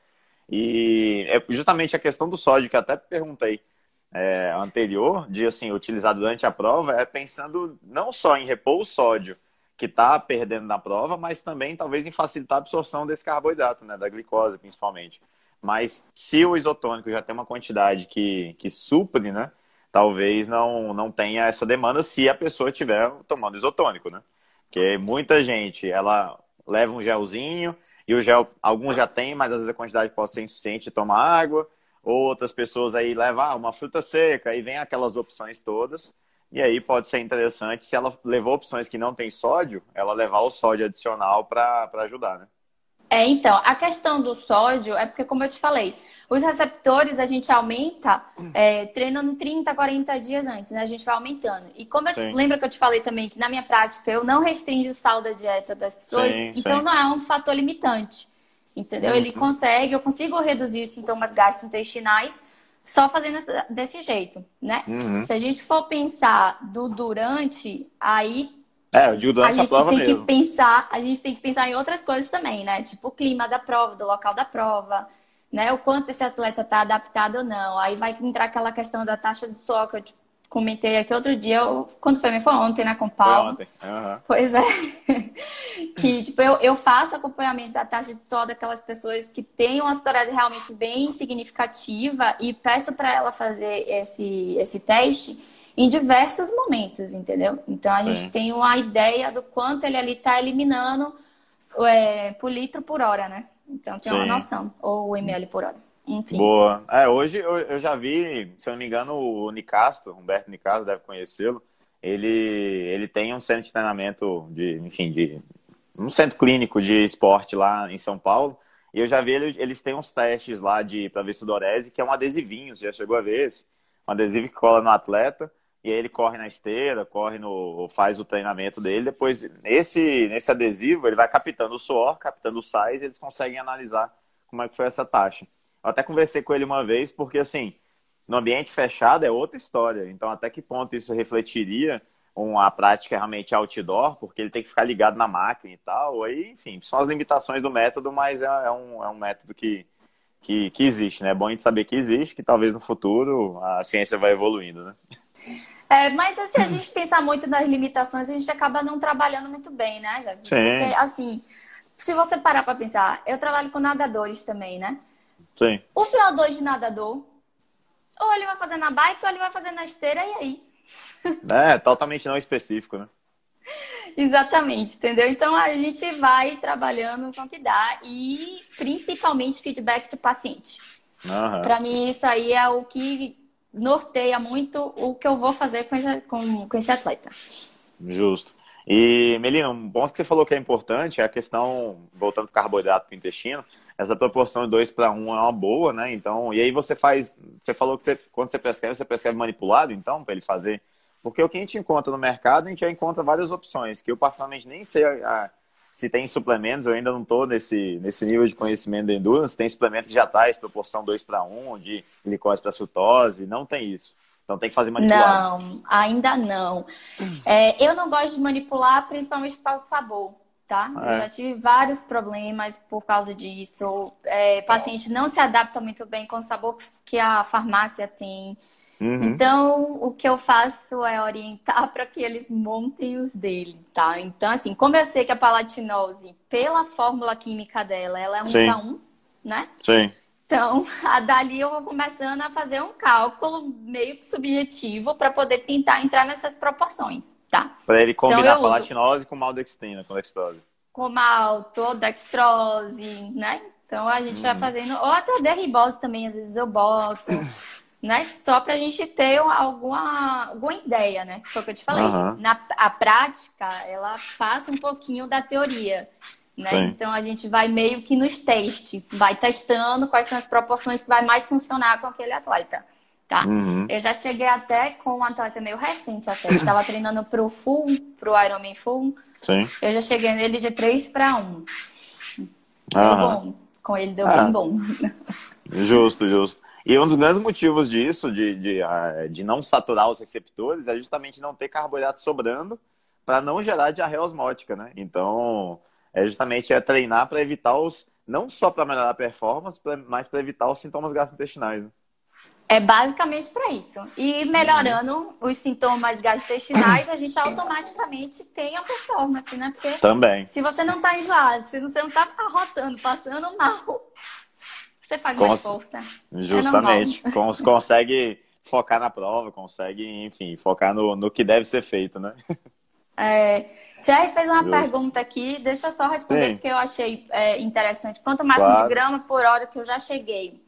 Speaker 1: E é justamente a questão do sódio, que até perguntei é, anterior, de assim, utilizar durante a prova, é pensando não só em repor o sódio que está perdendo na prova, mas também talvez em facilitar a absorção desse carboidrato, né, da glicose principalmente. Mas se o isotônico já tem uma quantidade que, que supre, né? Talvez não, não tenha essa demanda se a pessoa estiver tomando isotônico, né? Porque muita gente, ela leva um gelzinho e o gel, alguns já tem, mas às vezes a quantidade pode ser insuficiente e toma água. Outras pessoas aí levam ah, uma fruta seca e vem aquelas opções todas. E aí pode ser interessante, se ela levou opções que não tem sódio, ela levar o sódio adicional para ajudar, né?
Speaker 2: É, então, a questão do sódio é porque, como eu te falei, os receptores a gente aumenta é, treinando 30, 40 dias antes, né? A gente vai aumentando. E como eu, lembra que eu te falei também que na minha prática eu não restringo o sal da dieta das pessoas, sim, então sim. não é um fator limitante. Entendeu? Uhum. Ele consegue, eu consigo reduzir os sintomas gastrointestinais só fazendo desse jeito, né? Uhum. Se a gente for pensar do durante, aí
Speaker 1: é, eu digo durante
Speaker 2: a, gente
Speaker 1: a prova
Speaker 2: tem
Speaker 1: mesmo.
Speaker 2: que pensar, a gente tem que pensar em outras coisas também, né? Tipo o clima da prova, do local da prova, né? O quanto esse atleta está adaptado ou não. Aí vai entrar aquela questão da taxa de suor que eu comentei aqui outro dia, quando foi? Foi ontem, né, com o Paulo.
Speaker 1: Foi ontem. Uhum.
Speaker 2: Pois é. que, tipo, eu, eu faço acompanhamento da taxa de suor daquelas pessoas que têm uma aspirose realmente bem significativa e peço para ela fazer esse, esse teste em diversos momentos, entendeu? Então a Sim. gente tem uma ideia do quanto ele ali está eliminando é, por litro por hora, né? Então tem Sim. uma noção, ou ml por hora. Enfim.
Speaker 1: Boa. É, hoje eu, eu, já vi, se eu não me engano, o Nicasto, Humberto Nicasto, deve conhecê-lo. Ele, ele tem um centro de treinamento de, enfim, de um centro clínico de esporte lá em São Paulo. E eu já vi eles têm uns testes lá de para ver sudorese, que é um adesivinho, você já chegou a ver esse? Um adesivo que cola no atleta e aí ele corre na esteira, corre no, faz o treinamento dele. Depois, nesse, nesse adesivo, ele vai captando o suor, captando os sais, eles conseguem analisar como é que foi essa taxa. Eu até conversei com ele uma vez, porque assim, no ambiente fechado é outra história. Então, até que ponto isso refletiria uma prática realmente outdoor, porque ele tem que ficar ligado na máquina e tal. Aí, enfim, são as limitações do método, mas é, é um, é um método que, que, que existe, né? É bom a gente saber que existe, que talvez no futuro a ciência vai evoluindo, né?
Speaker 2: É, mas se a gente pensar muito nas limitações, a gente acaba não trabalhando muito bem, né, Sim. Porque, assim, se você parar para pensar, eu trabalho com nadadores também, né?
Speaker 1: Sim.
Speaker 2: O VO2 de nadador, ou ele vai fazer na bike, ou ele vai fazer na esteira, e aí?
Speaker 1: É, totalmente não específico, né?
Speaker 2: Exatamente, entendeu? Então a gente vai trabalhando com o que dá e principalmente feedback do paciente. Uhum. Para mim, isso aí é o que norteia muito o que eu vou fazer com esse, com, com esse atleta.
Speaker 1: Justo. E, Melina, um ponto que você falou que é importante é a questão, voltando do carboidrato para o intestino, essa proporção de 2 para 1 é uma boa, né? Então, e aí você faz, você falou que você, quando você prescreve, você prescreve manipulado, então, para ele fazer. Porque o que a gente encontra no mercado, a gente já encontra várias opções, que eu particularmente nem sei a, a se tem suplementos, eu ainda não estou nesse, nesse nível de conhecimento da endurance, tem suplemento que já traz proporção 2 para 1, de glicose para frutose, não tem isso. Então tem que fazer manipulado.
Speaker 2: Não, ainda não. É, eu não gosto de manipular, principalmente por causa do sabor, tá? É. Eu já tive vários problemas por causa disso. É, paciente não se adapta muito bem com o sabor que a farmácia tem. Uhum. Então, o que eu faço é orientar para que eles montem os dele, tá? Então, assim, como eu sei que a palatinose, pela fórmula química dela, ela é um para um, né?
Speaker 1: Sim.
Speaker 2: Então, a dali eu vou começando a fazer um cálculo meio que subjetivo para poder tentar entrar nessas proporções, tá?
Speaker 1: Para ele combinar então, palatinose uso... com maltodextrina, com dextrose.
Speaker 2: Com malto, dextrose, né? Então a gente hum. vai fazendo, ou até derribose também, às vezes eu boto. né? Só para a gente ter alguma, alguma ideia, né? Foi o que eu te falei. Uhum. Na, a prática, ela passa um pouquinho da teoria. Né? Então a gente vai meio que nos testes, vai testando quais são as proporções que vai mais funcionar com aquele atleta. Tá? Uhum. Eu já cheguei até com um atleta meio recente até. Ele estava treinando pro full, pro Ironman full.
Speaker 1: Sim.
Speaker 2: Eu já cheguei nele de 3 para 1. Deu uhum. bom. Com ele deu ah. bem bom.
Speaker 1: Justo, justo. E um dos grandes motivos disso, de, de, ah, de não saturar os receptores, é justamente não ter carboidrato sobrando para não gerar diarreia osmótica, né? Então, é justamente é treinar para evitar os. Não só para melhorar a performance, mas para evitar os sintomas gastrointestinais. Né?
Speaker 2: É basicamente para isso. E melhorando uhum. os sintomas gastrointestinais, a gente automaticamente tem a performance, né? Porque
Speaker 1: Também.
Speaker 2: se você não está enjoado, se você não está arrotando, passando mal, você faz Cons... mais força.
Speaker 1: É Justamente. É Cons consegue focar na prova, consegue, enfim, focar no, no que deve ser feito, né?
Speaker 2: É, Thierry fez uma Justo. pergunta aqui, deixa eu só responder, Sim. porque eu achei é, interessante. Quanto máximo claro. de grama por hora que eu já cheguei?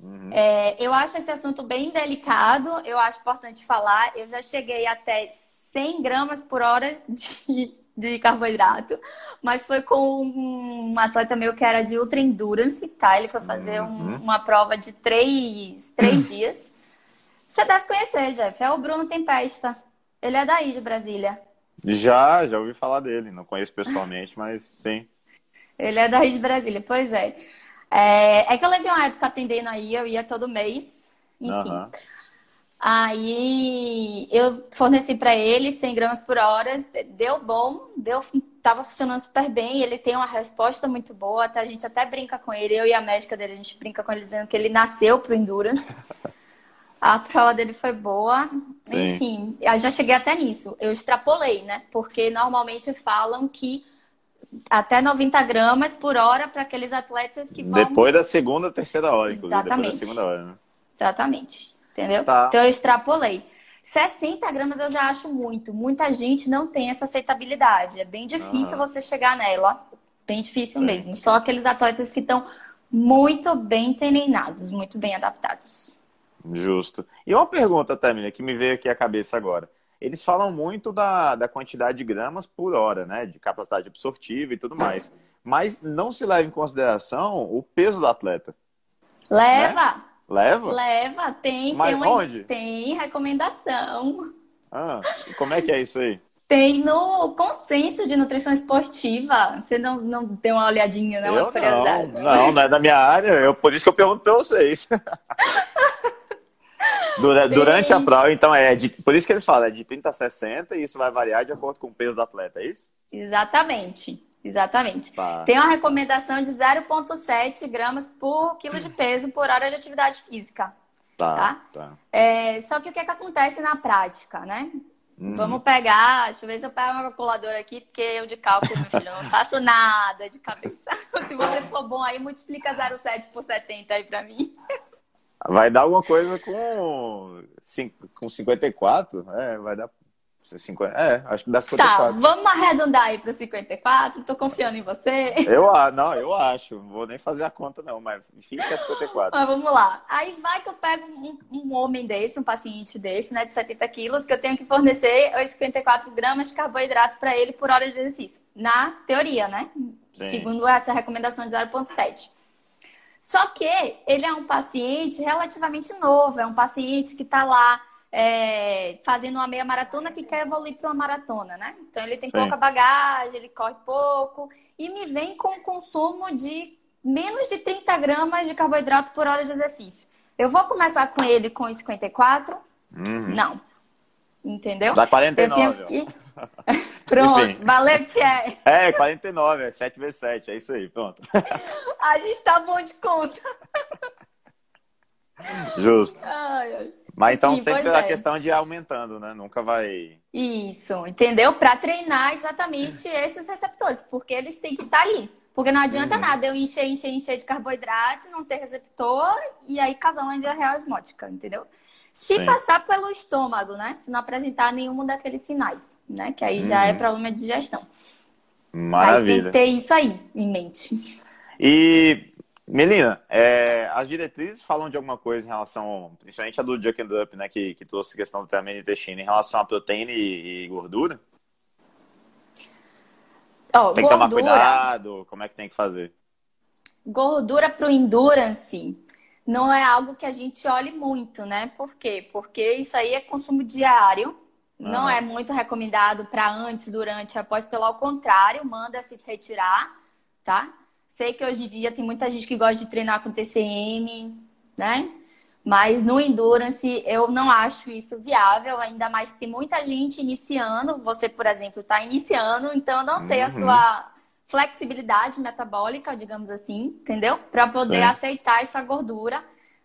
Speaker 2: Uhum. É, eu acho esse assunto bem delicado, eu acho importante falar. Eu já cheguei até 100 gramas por hora de, de carboidrato, mas foi com um atleta meu que era de ultra endurance, tá? Ele foi fazer um, uhum. uma prova de três, três dias. Você deve conhecer, Jeff. É o Bruno Tempesta. Ele é daí, de Brasília.
Speaker 1: Já, já ouvi falar dele. Não conheço pessoalmente, mas sim.
Speaker 2: Ele é daí de Brasília, pois é. é. É, que eu levei uma época atendendo aí, eu ia todo mês. Enfim. Uhum. Aí eu forneci para ele 100 gramas por hora, deu bom, deu, tava funcionando super bem. Ele tem uma resposta muito boa, até a gente até brinca com ele, eu e a médica dele, a gente brinca com ele dizendo que ele nasceu pro endurance. A prova dele foi boa. Sim. Enfim, eu já cheguei até nisso. Eu extrapolei, né? Porque normalmente falam que até 90 gramas por hora para aqueles atletas que vão.
Speaker 1: Depois da segunda, terceira hora, inclusive. Exatamente. Depois da segunda hora, né?
Speaker 2: Exatamente. Entendeu? Tá. Então eu extrapolei. 60 gramas eu já acho muito. Muita gente não tem essa aceitabilidade. É bem difícil ah. você chegar nela. Bem difícil mesmo. Só aqueles atletas que estão muito bem treinados, muito bem adaptados.
Speaker 1: Justo. E uma pergunta, Tamina, que me veio aqui à cabeça agora. Eles falam muito da, da quantidade de gramas por hora, né? De capacidade absortiva e tudo mais. Mas não se leva em consideração o peso do atleta.
Speaker 2: Leva! Né?
Speaker 1: Leva?
Speaker 2: Leva, tem, Mas tem, uma, onde? tem recomendação.
Speaker 1: Ah, como é que é isso aí?
Speaker 2: Tem no consenso de nutrição esportiva. Você não, não deu uma olhadinha, não?
Speaker 1: Eu não, não, não é da minha área. Eu, por isso que eu pergunto para vocês. Durante, durante a prova, então, é de, por isso que eles falam, é de 30 a 60 e isso vai variar de acordo com o peso do atleta, é isso?
Speaker 2: Exatamente. Exatamente. Tá. Tem uma recomendação de 0,7 gramas por quilo de peso por hora de atividade física. Tá. tá? tá. É, só que o que, é que acontece na prática, né? Hum. Vamos pegar, deixa eu ver se eu pego uma calculadora aqui, porque eu de cálculo, meu filho, não faço nada de cabeça. se você for bom aí, multiplica 0,7 por 70 aí pra mim.
Speaker 1: Vai dar alguma coisa com, com 54, é, vai dar 50, é, acho que dá 54.
Speaker 2: Tá, vamos arredondar aí para 54. Tô confiando em você.
Speaker 1: Eu, não, eu acho. Vou nem fazer a conta, não, mas fica 54.
Speaker 2: Mas vamos lá. Aí vai que eu pego um, um, homem desse, um paciente desse, né, de 70 quilos, que eu tenho que fornecer 54 gramas de carboidrato para ele por hora de exercício. Na teoria, né? Sim. Segundo essa recomendação de 0,7. Só que ele é um paciente relativamente novo, é um paciente que está lá é, fazendo uma meia maratona que quer evoluir para uma maratona, né? Então ele tem Sim. pouca bagagem, ele corre pouco e me vem com consumo de menos de 30 gramas de carboidrato por hora de exercício. Eu vou começar com ele com 54? Uhum. Não. Entendeu?
Speaker 1: Dá 49. Eu tenho que...
Speaker 2: pronto, Enfim. valeu, Tia.
Speaker 1: É, 49, é 7 vezes 7, é isso aí, pronto.
Speaker 2: A gente tá bom de conta.
Speaker 1: Justo. Ai, ai. Mas então Sim, sempre a é. questão de ir aumentando, né? Nunca vai.
Speaker 2: Isso, entendeu? Para treinar exatamente esses receptores, porque eles têm que estar tá ali. Porque não adianta uhum. nada eu encher, encher, encher de carboidrato, não ter receptor e aí causar uma diarreia osmótica, entendeu? Se Sim. passar pelo estômago, né? Se não apresentar nenhum daqueles sinais, né? Que aí uhum. já é uhum. problema de digestão.
Speaker 1: Maravilha.
Speaker 2: Aí tem que ter isso aí em mente.
Speaker 1: E Melina, é, as diretrizes falam de alguma coisa em relação, principalmente a do Jack and Up, né, que, que trouxe questão do treinamento intestino, em relação a proteína e, e gordura?
Speaker 2: Oh,
Speaker 1: tem que tomar cuidado, como é que tem que fazer?
Speaker 2: Gordura para o endurance não é algo que a gente olhe muito, né? Por quê? Porque isso aí é consumo diário, uhum. não é muito recomendado para antes, durante, após, pelo contrário, manda se retirar, tá? Sei que hoje em dia tem muita gente que gosta de treinar com TCM, né? Mas no endurance eu não acho isso viável, ainda mais que tem muita gente iniciando. Você, por exemplo, está iniciando, então eu não sei uhum. a sua flexibilidade metabólica, digamos assim, entendeu? Para poder aceitar essa gordura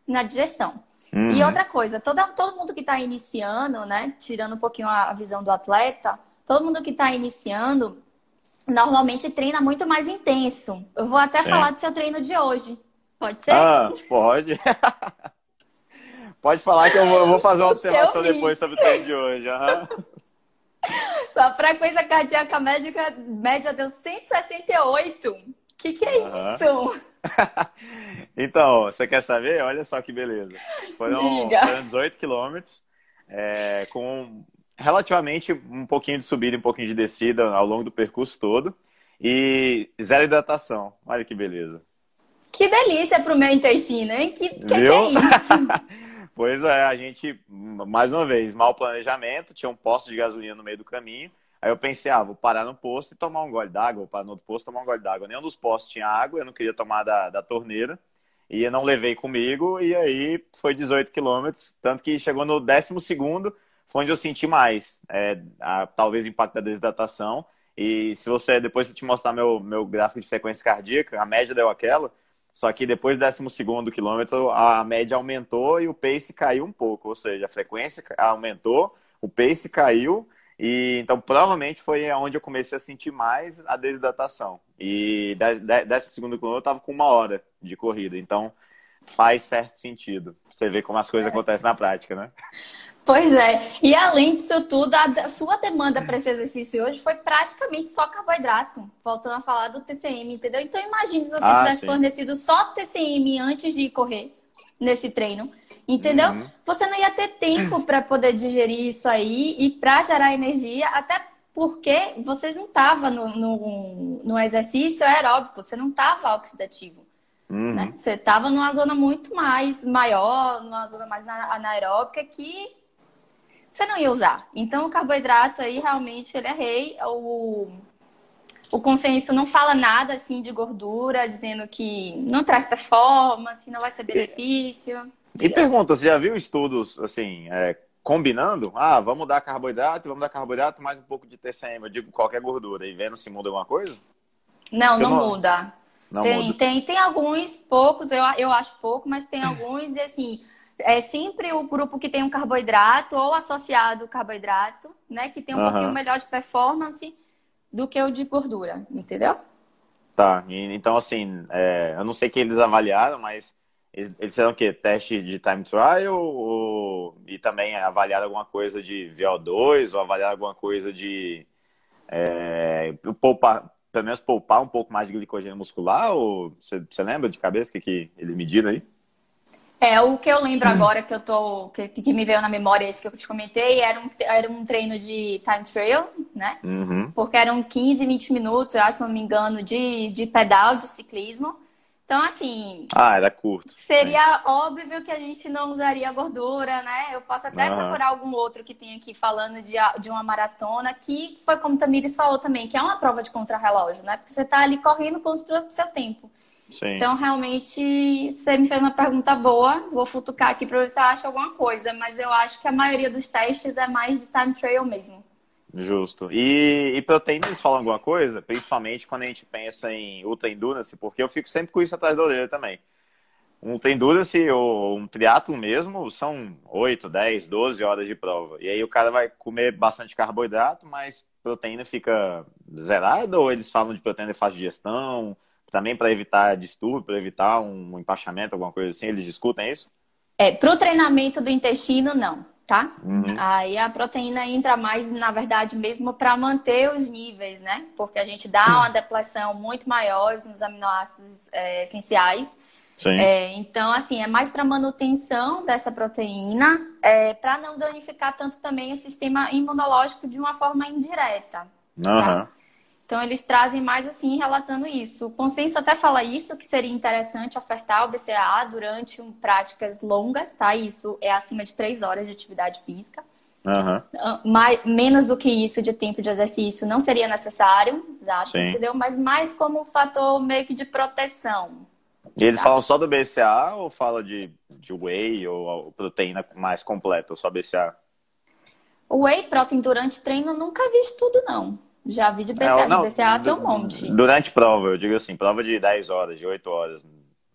Speaker 2: na digestão. Uhum. E outra coisa, todo, todo mundo que está iniciando, né? Tirando um pouquinho a visão do atleta, todo mundo que está iniciando normalmente treina muito mais intenso. Eu vou até Sim. falar do seu treino de hoje. Pode ser?
Speaker 1: Ah, pode. pode falar que eu vou, eu vou fazer uma observação depois sobre o treino de hoje. Uhum.
Speaker 2: Sua frequência cardíaca média, média deu 168. O que, que é uhum. isso?
Speaker 1: então, você quer saber? Olha só que beleza. Foram, foram 18 quilômetros é, com relativamente um pouquinho de subida e um pouquinho de descida ao longo do percurso todo. E zero hidratação. Olha que beleza.
Speaker 2: Que delícia pro meu intestino, hein? Que, que, é isso?
Speaker 1: pois é, a gente, mais uma vez, mau planejamento, tinha um posto de gasolina no meio do caminho. Aí eu pensei, ah, vou parar no posto e tomar um gole d'água, vou parar no outro posto e tomar um gole d'água. Nenhum dos postos tinha água, eu não queria tomar da, da torneira. E eu não levei comigo, e aí foi 18 quilômetros. Tanto que chegou no décimo segundo, foi onde eu senti mais, é, a, talvez o impacto da desidratação. E se você, depois eu te mostrar meu, meu gráfico de frequência cardíaca, a média deu aquela, só que depois do décimo segundo quilômetro, a média aumentou e o pace caiu um pouco, ou seja, a frequência aumentou, o pace caiu, e então provavelmente foi onde eu comecei a sentir mais a desidratação. E décimo segundo quilômetro eu estava com uma hora de corrida, então faz certo sentido. Você vê como as coisas é. acontecem na prática, né?
Speaker 2: Pois é. E além disso tudo, a sua demanda para esse exercício hoje foi praticamente só carboidrato. Voltando a falar do TCM, entendeu? Então imagine se você ah, tivesse sim. fornecido só TCM antes de correr nesse treino. Entendeu? Uhum. Você não ia ter tempo para poder digerir isso aí e para gerar energia, até porque você não estava no, no, no, exercício aeróbico, você não estava oxidativo. Uhum. Né? Você estava numa zona muito mais maior, numa zona mais anaeróbica que você não ia usar. Então, o carboidrato aí realmente ele é rei. O, o consenso não fala nada assim de gordura, dizendo que não traz performance, não vai ser benefício.
Speaker 1: E, e pergunta, você já viu estudos assim, é, combinando? Ah, vamos dar carboidrato, vamos dar carboidrato mais um pouco de TCM, eu digo qualquer gordura, e vendo se muda alguma coisa?
Speaker 2: Não, não, não, muda. Não tem, muda. tem, tem alguns poucos, eu, eu acho pouco, mas tem alguns, e assim, é sempre o grupo que tem um carboidrato ou associado carboidrato, né? Que tem um uhum. pouquinho melhor de performance do que o de gordura, entendeu?
Speaker 1: Tá, então assim, é, eu não sei que eles avaliaram, mas eles, eles fizeram o quê? Teste de time trial ou, e também avaliaram alguma coisa de VO2 ou avaliaram alguma coisa de é, poupar, pelo menos poupar um pouco mais de glicogênio muscular? Ou você, você lembra de cabeça o que, que eles mediram aí?
Speaker 2: É, o que eu lembro agora que eu tô. Que, que me veio na memória, esse que eu te comentei, era um, era um treino de time trail, né? Uhum. Porque eram 15, 20 minutos, eu acho, se não me engano, de, de pedal, de ciclismo. Então, assim.
Speaker 1: Ah, era curto.
Speaker 2: Seria óbvio que a gente não usaria gordura, né? Eu posso até uhum. procurar algum outro que tenha aqui falando de, de uma maratona, que foi como o Tamires falou também, que é uma prova de contrarrelógio, né? Porque você tá ali correndo, construindo o seu tempo. Sim. Então, realmente, você me fez uma pergunta boa. Vou futucar aqui para ver se você acha alguma coisa. Mas eu acho que a maioria dos testes é mais de time trail mesmo.
Speaker 1: Justo. E, e proteína, eles falam alguma coisa? Principalmente quando a gente pensa em ultra endurance, porque eu fico sempre com isso atrás da orelha também. Um ultra endurance ou um triatlo mesmo são 8, 10, 12 horas de prova. E aí o cara vai comer bastante carboidrato, mas proteína fica zerada? Ou eles falam de proteína e faz digestão? Também para evitar distúrbio, para evitar um empachamento, alguma coisa assim? Eles discutem isso?
Speaker 2: É, para o treinamento do intestino, não, tá? Uhum. Aí a proteína entra mais, na verdade, mesmo para manter os níveis, né? Porque a gente dá uma depressão muito maior nos aminoácidos é, essenciais. Sim. É, então, assim, é mais para manutenção dessa proteína, é, para não danificar tanto também o sistema imunológico de uma forma indireta. Uhum. Tá? Então, eles trazem mais assim, relatando isso. O consenso até fala isso, que seria interessante ofertar o BCAA durante um, práticas longas, tá? Isso é acima de três horas de atividade física. Uhum. Mais, menos do que isso de tempo de exercício não seria necessário, exato, entendeu? Mas mais como um fator meio que de proteção.
Speaker 1: E eles tá? falam só do BCA ou fala de, de whey ou proteína mais completa, ou só BCA?
Speaker 2: O whey protein durante treino nunca vi estudo, não. Já vi de BCA. É, não, de BCA tem um monte.
Speaker 1: Durante prova, eu digo assim, prova de 10 horas, de 8 horas.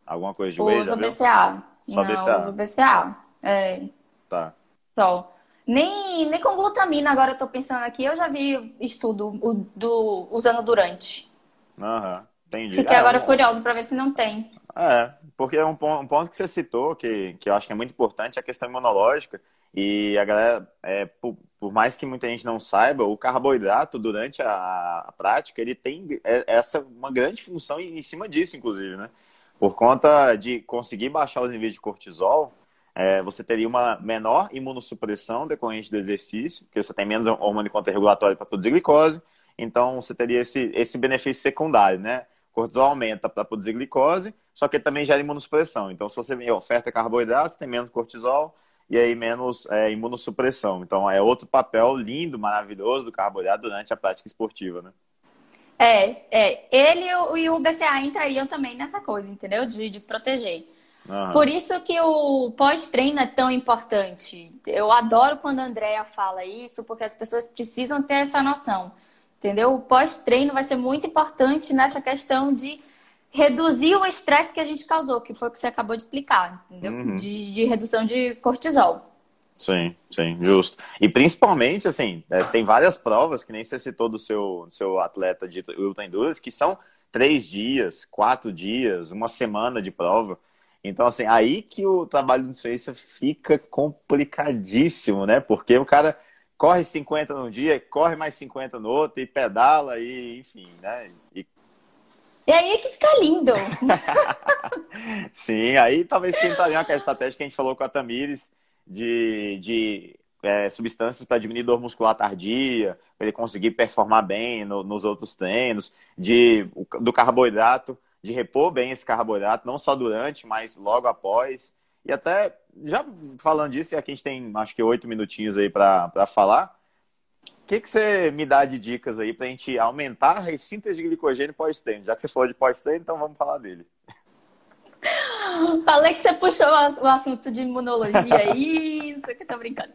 Speaker 1: Alguma coisa de whey,
Speaker 2: Usa BCA. Só não, BCA. Usa BCA. É.
Speaker 1: Tá.
Speaker 2: Só. Nem, nem com glutamina, agora eu tô pensando aqui, eu já vi estudo do, usando durante.
Speaker 1: Aham, entendi.
Speaker 2: Fiquei é, agora curioso para ver se não tem.
Speaker 1: É, porque é um ponto, um ponto que você citou, que, que eu acho que é muito importante, é a questão imunológica. E a galera, é, por, por, mais que muita gente não saiba, o carboidrato durante a, a prática ele tem é, essa uma grande função em, em cima disso, inclusive, né? Por conta de conseguir baixar os níveis de cortisol, é, você teria uma menor imunossupressão decorrente do exercício, porque você tem menos hormônio contra-regulatório para produzir glicose, então você teria esse, esse benefício secundário, né? cortisol aumenta para produzir glicose, só que ele também gera imunossupressão. Então, se você oferta carboidratos, tem menos cortisol e aí menos é, imunossupressão. Então, é outro papel lindo, maravilhoso do carboidrato durante a prática esportiva, né?
Speaker 2: É, é. Ele e o BCA entrariam também nessa coisa, entendeu? De, de proteger. Uhum. Por isso que o pós-treino é tão importante. Eu adoro quando a Andrea fala isso, porque as pessoas precisam ter essa noção. Entendeu? O pós-treino vai ser muito importante nessa questão de reduzir o estresse que a gente causou, que foi o que você acabou de explicar, entendeu? Uhum. De, de, redução de cortisol.
Speaker 1: Sim, sim, justo. E principalmente, assim, é, tem várias provas, que nem você citou do seu, seu atleta de Ultra Endurance, que são três dias, quatro dias, uma semana de prova. Então, assim, aí que o trabalho do nutricionista fica complicadíssimo, né? Porque o cara corre 50 num dia, corre mais 50 no outro, e pedala, e enfim, né? E,
Speaker 2: e aí que fica lindo.
Speaker 1: Sim, aí talvez quem tá aquela estratégia que a gente falou com a Tamires de, de é, substâncias para diminuir dor muscular tardia, para ele conseguir performar bem no, nos outros treinos, de, do carboidrato de repor bem esse carboidrato, não só durante, mas logo após. E até, já falando disso, que a gente tem acho que oito minutinhos aí para falar, que, que você me dá de dicas aí para a gente aumentar a ressíntese de glicogênio pós-treino? Já que você falou de pós-treino, então vamos falar dele.
Speaker 2: Falei que você puxou o assunto de imunologia aí, não sei o que, tô brincando.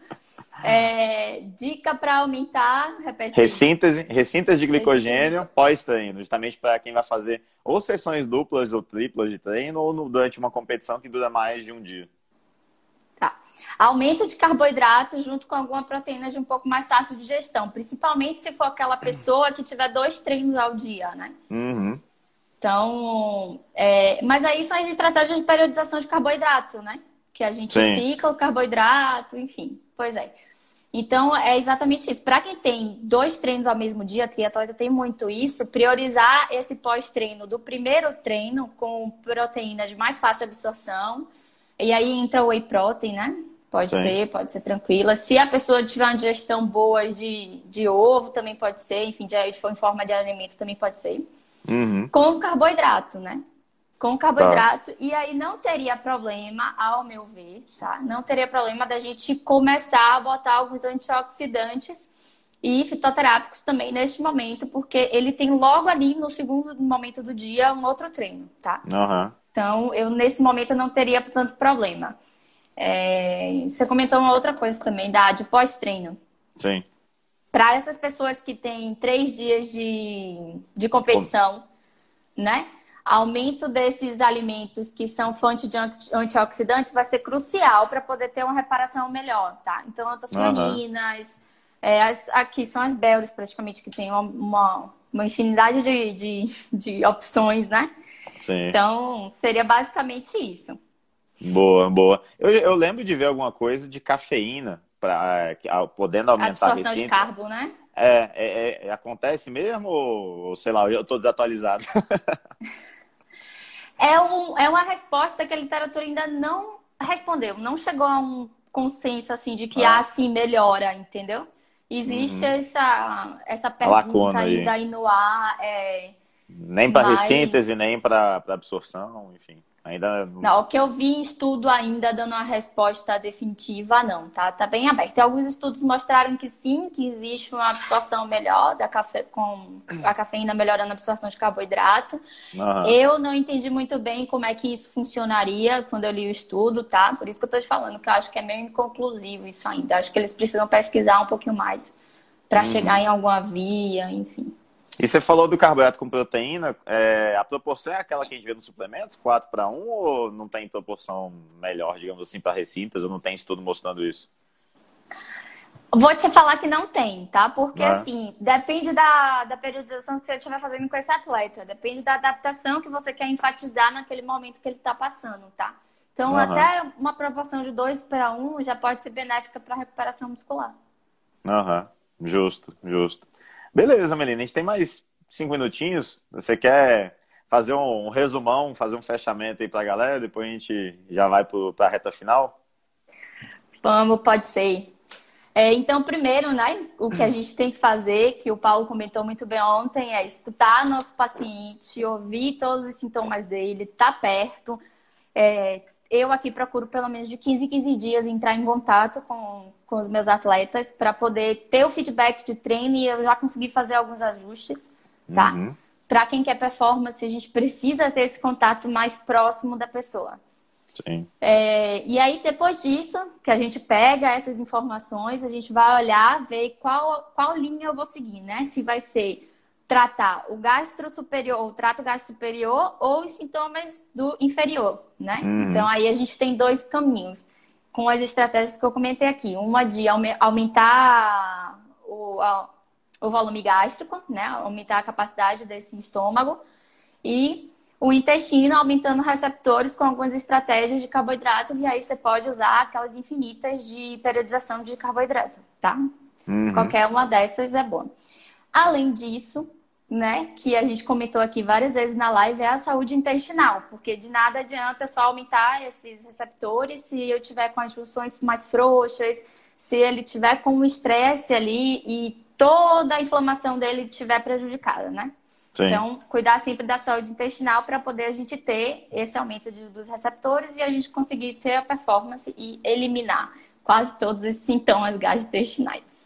Speaker 2: É, dica para aumentar, repete.
Speaker 1: Ressíntese, ressíntese de glicogênio pós-treino, justamente para quem vai fazer ou sessões duplas ou triplas de treino ou durante uma competição que dura mais de um dia.
Speaker 2: Tá. Aumento de carboidrato junto com alguma proteína de um pouco mais fácil de digestão, principalmente se for aquela pessoa que tiver dois treinos ao dia, né?
Speaker 1: Uhum.
Speaker 2: Então, é, mas aí são as estratégias de periodização de carboidrato, né? Que a gente Sim. cicla o carboidrato, enfim. Pois é. Então, é exatamente isso. Para quem tem dois treinos ao mesmo dia, triatleta tem muito isso, priorizar esse pós-treino do primeiro treino com proteína de mais fácil absorção. E aí entra o whey protein, né? Pode Sim. ser, pode ser tranquila. Se a pessoa tiver uma digestão boa de, de ovo, também pode ser. Enfim, de, for em forma de alimento, também pode ser.
Speaker 1: Uhum.
Speaker 2: Com carboidrato, né? Com carboidrato. Tá. E aí não teria problema, ao meu ver, tá? Não teria problema da gente começar a botar alguns antioxidantes e fitoterápicos também neste momento, porque ele tem logo ali no segundo momento do dia um outro treino, tá?
Speaker 1: Uhum.
Speaker 2: Então, eu nesse momento não teria tanto problema. É... Você comentou uma outra coisa também, da de pós-treino.
Speaker 1: Sim
Speaker 2: para essas pessoas que têm três dias de, de competição, né? Aumento desses alimentos que são fonte de antioxidantes vai ser crucial para poder ter uma reparação melhor, tá? Então, antocianinas, uhum. é, as, aqui são as belres praticamente, que tem uma, uma, uma infinidade de, de, de opções, né?
Speaker 1: Sim.
Speaker 2: Então, seria basicamente isso.
Speaker 1: Boa, boa. Eu, eu lembro de ver alguma coisa de cafeína pra, podendo aumentar a
Speaker 2: absorção de carbo, né?
Speaker 1: É, é, é, acontece mesmo ou, sei lá, eu estou desatualizado?
Speaker 2: é, um, é uma resposta que a literatura ainda não respondeu, não chegou a um consenso assim de que ah. assim melhora, entendeu? Existe uhum. essa, essa pergunta ainda aí no ar. É,
Speaker 1: nem para mas... ressíntese, nem para absorção, enfim. Ainda
Speaker 2: não, o que eu vi em estudo ainda dando uma resposta definitiva, não, tá? Tá bem aberto. alguns estudos mostraram que sim, que existe uma absorção melhor da café com a cafeína melhorando a absorção de carboidrato. Uhum. Eu não entendi muito bem como é que isso funcionaria quando eu li o estudo, tá? Por isso que eu tô te falando que eu acho que é meio inconclusivo isso ainda. Acho que eles precisam pesquisar um pouquinho mais para uhum. chegar em alguma via, enfim.
Speaker 1: E você falou do carboidrato com proteína, é, a proporção é aquela que a gente vê nos suplementos, 4 para 1, ou não tem proporção melhor, digamos assim, para recintas, ou não tem estudo mostrando isso?
Speaker 2: Vou te falar que não tem, tá? Porque, ah. assim, depende da, da periodização que você estiver fazendo com esse atleta, depende da adaptação que você quer enfatizar naquele momento que ele está passando, tá? Então, uhum. até uma proporção de 2 para 1 já pode ser benéfica para a recuperação muscular.
Speaker 1: Aham, uhum. justo, justo. Beleza, Melina, a gente tem mais cinco minutinhos. Você quer fazer um resumão, fazer um fechamento aí para a galera? Depois a gente já vai para a reta final?
Speaker 2: Vamos, pode ser. É, então, primeiro, né, o que a gente tem que fazer, que o Paulo comentou muito bem ontem, é escutar nosso paciente, ouvir todos os sintomas dele, estar tá perto. É, eu aqui procuro pelo menos de 15 em 15 dias entrar em contato com, com os meus atletas para poder ter o feedback de treino e eu já consegui fazer alguns ajustes, tá? Uhum. Para quem quer performance, a gente precisa ter esse contato mais próximo da pessoa.
Speaker 1: Sim.
Speaker 2: É, e aí, depois disso, que a gente pega essas informações, a gente vai olhar, ver qual, qual linha eu vou seguir, né? Se vai ser tratar o gastro superior, o trato gastro superior ou os sintomas do inferior, né? Uhum. Então, aí a gente tem dois caminhos com as estratégias que eu comentei aqui. Uma de aumentar o, o volume gástrico, né? Aumentar a capacidade desse estômago e o intestino aumentando receptores com algumas estratégias de carboidrato, e aí você pode usar aquelas infinitas de periodização de carboidrato, tá? Uhum. Qualquer uma dessas é boa. Além disso, né, que a gente comentou aqui várias vezes na live, é a saúde intestinal, porque de nada adianta só aumentar esses receptores se eu tiver com as junções mais frouxas, se ele tiver com o estresse ali e toda a inflamação dele estiver prejudicada, né? Sim. Então, cuidar sempre da saúde intestinal para poder a gente ter esse aumento de, dos receptores e a gente conseguir ter a performance e eliminar quase todos esses sintomas gastrointestinais.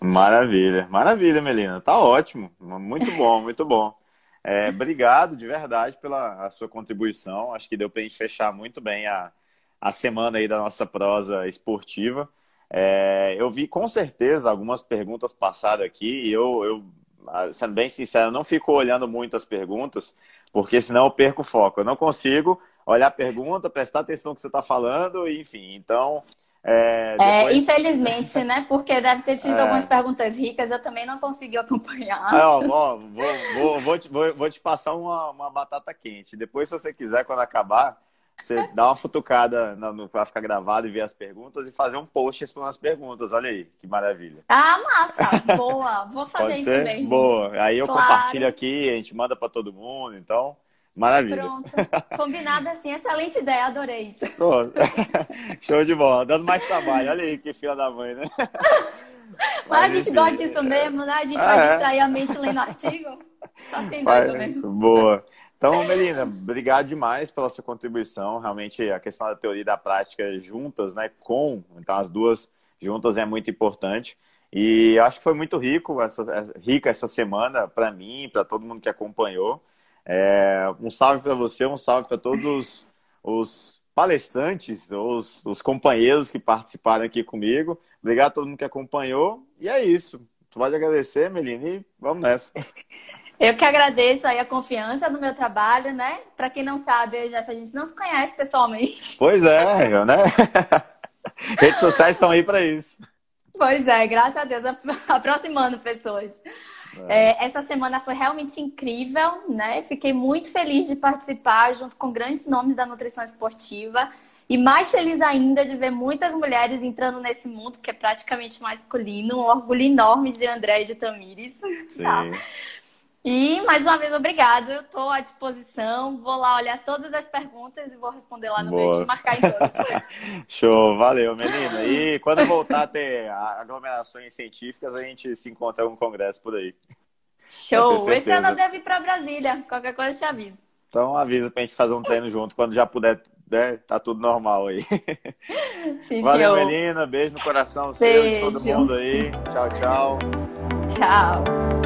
Speaker 1: Maravilha, maravilha, Melina. Tá ótimo. Muito bom, muito bom. É, obrigado de verdade pela sua contribuição. Acho que deu para a gente fechar muito bem a, a semana aí da nossa prosa esportiva. É, eu vi com certeza algumas perguntas passadas aqui e eu, eu ah, sendo bem sincero, não fico olhando muito as perguntas, porque senão eu perco o foco. Eu não consigo olhar a pergunta, prestar atenção no que você está falando, enfim. Então.
Speaker 2: É, é depois... é, infelizmente, né? Porque deve ter tido é... algumas perguntas ricas, eu também não consegui acompanhar.
Speaker 1: É, ó, ó, vou, vou, vou, te, vou, te passar uma, uma batata quente. Depois, se você quiser, quando acabar, você dá uma futucada no, pra ficar gravado e ver as perguntas e fazer um post respondendo as perguntas. Olha aí, que maravilha.
Speaker 2: Ah, massa! Boa! Vou fazer isso mesmo.
Speaker 1: Boa. Aí eu claro. compartilho aqui, a gente manda para todo mundo, então. Maravilha.
Speaker 2: Pronto. Combinado assim, excelente ideia, adorei isso.
Speaker 1: Show de bola. Dando mais trabalho. Olha aí que fila da mãe, né?
Speaker 2: Mas, Mas a gente gosta disso mesmo, né? A gente ah, vai é? distrair a mente lendo artigo. Só tem doido mesmo.
Speaker 1: Boa. Então, Melina, obrigado demais pela sua contribuição. Realmente, a questão da teoria e da prática juntas, né, com, então as duas juntas é muito importante. E acho que foi muito rico essa, rica essa semana para mim, para todo mundo que acompanhou. É, um salve para você, um salve para todos os palestrantes, os, os companheiros que participaram aqui comigo. Obrigado a todo mundo que acompanhou. E é isso. Pode agradecer, Melina, e vamos nessa.
Speaker 2: Eu que agradeço aí a confiança no meu trabalho, né? Para quem não sabe, já a gente não se conhece pessoalmente.
Speaker 1: Pois é, né? Redes sociais estão aí para isso.
Speaker 2: Pois é, graças a Deus, aproximando pessoas. É. É, essa semana foi realmente incrível, né? Fiquei muito feliz de participar junto com grandes nomes da nutrição esportiva. E mais feliz ainda de ver muitas mulheres entrando nesse mundo que é praticamente masculino. Um orgulho enorme de André e de Tamires. Tá? E, mais uma vez, obrigado. Eu estou à disposição. Vou lá olhar todas as perguntas e vou responder lá no Boa. meu e marcar em todas.
Speaker 1: Show, valeu, menina. E quando voltar a ter aglomerações científicas, a gente se encontra em um congresso por aí.
Speaker 2: Show! Esse ano eu devo ir para Brasília. Qualquer coisa eu te aviso.
Speaker 1: Então avisa para a gente fazer um treino junto quando já puder, né? Tá tudo normal aí. Sim, Valeu, senhor. Melina. Beijo no coração Beijo. seu, de todo mundo aí. Tchau, tchau.
Speaker 2: Tchau.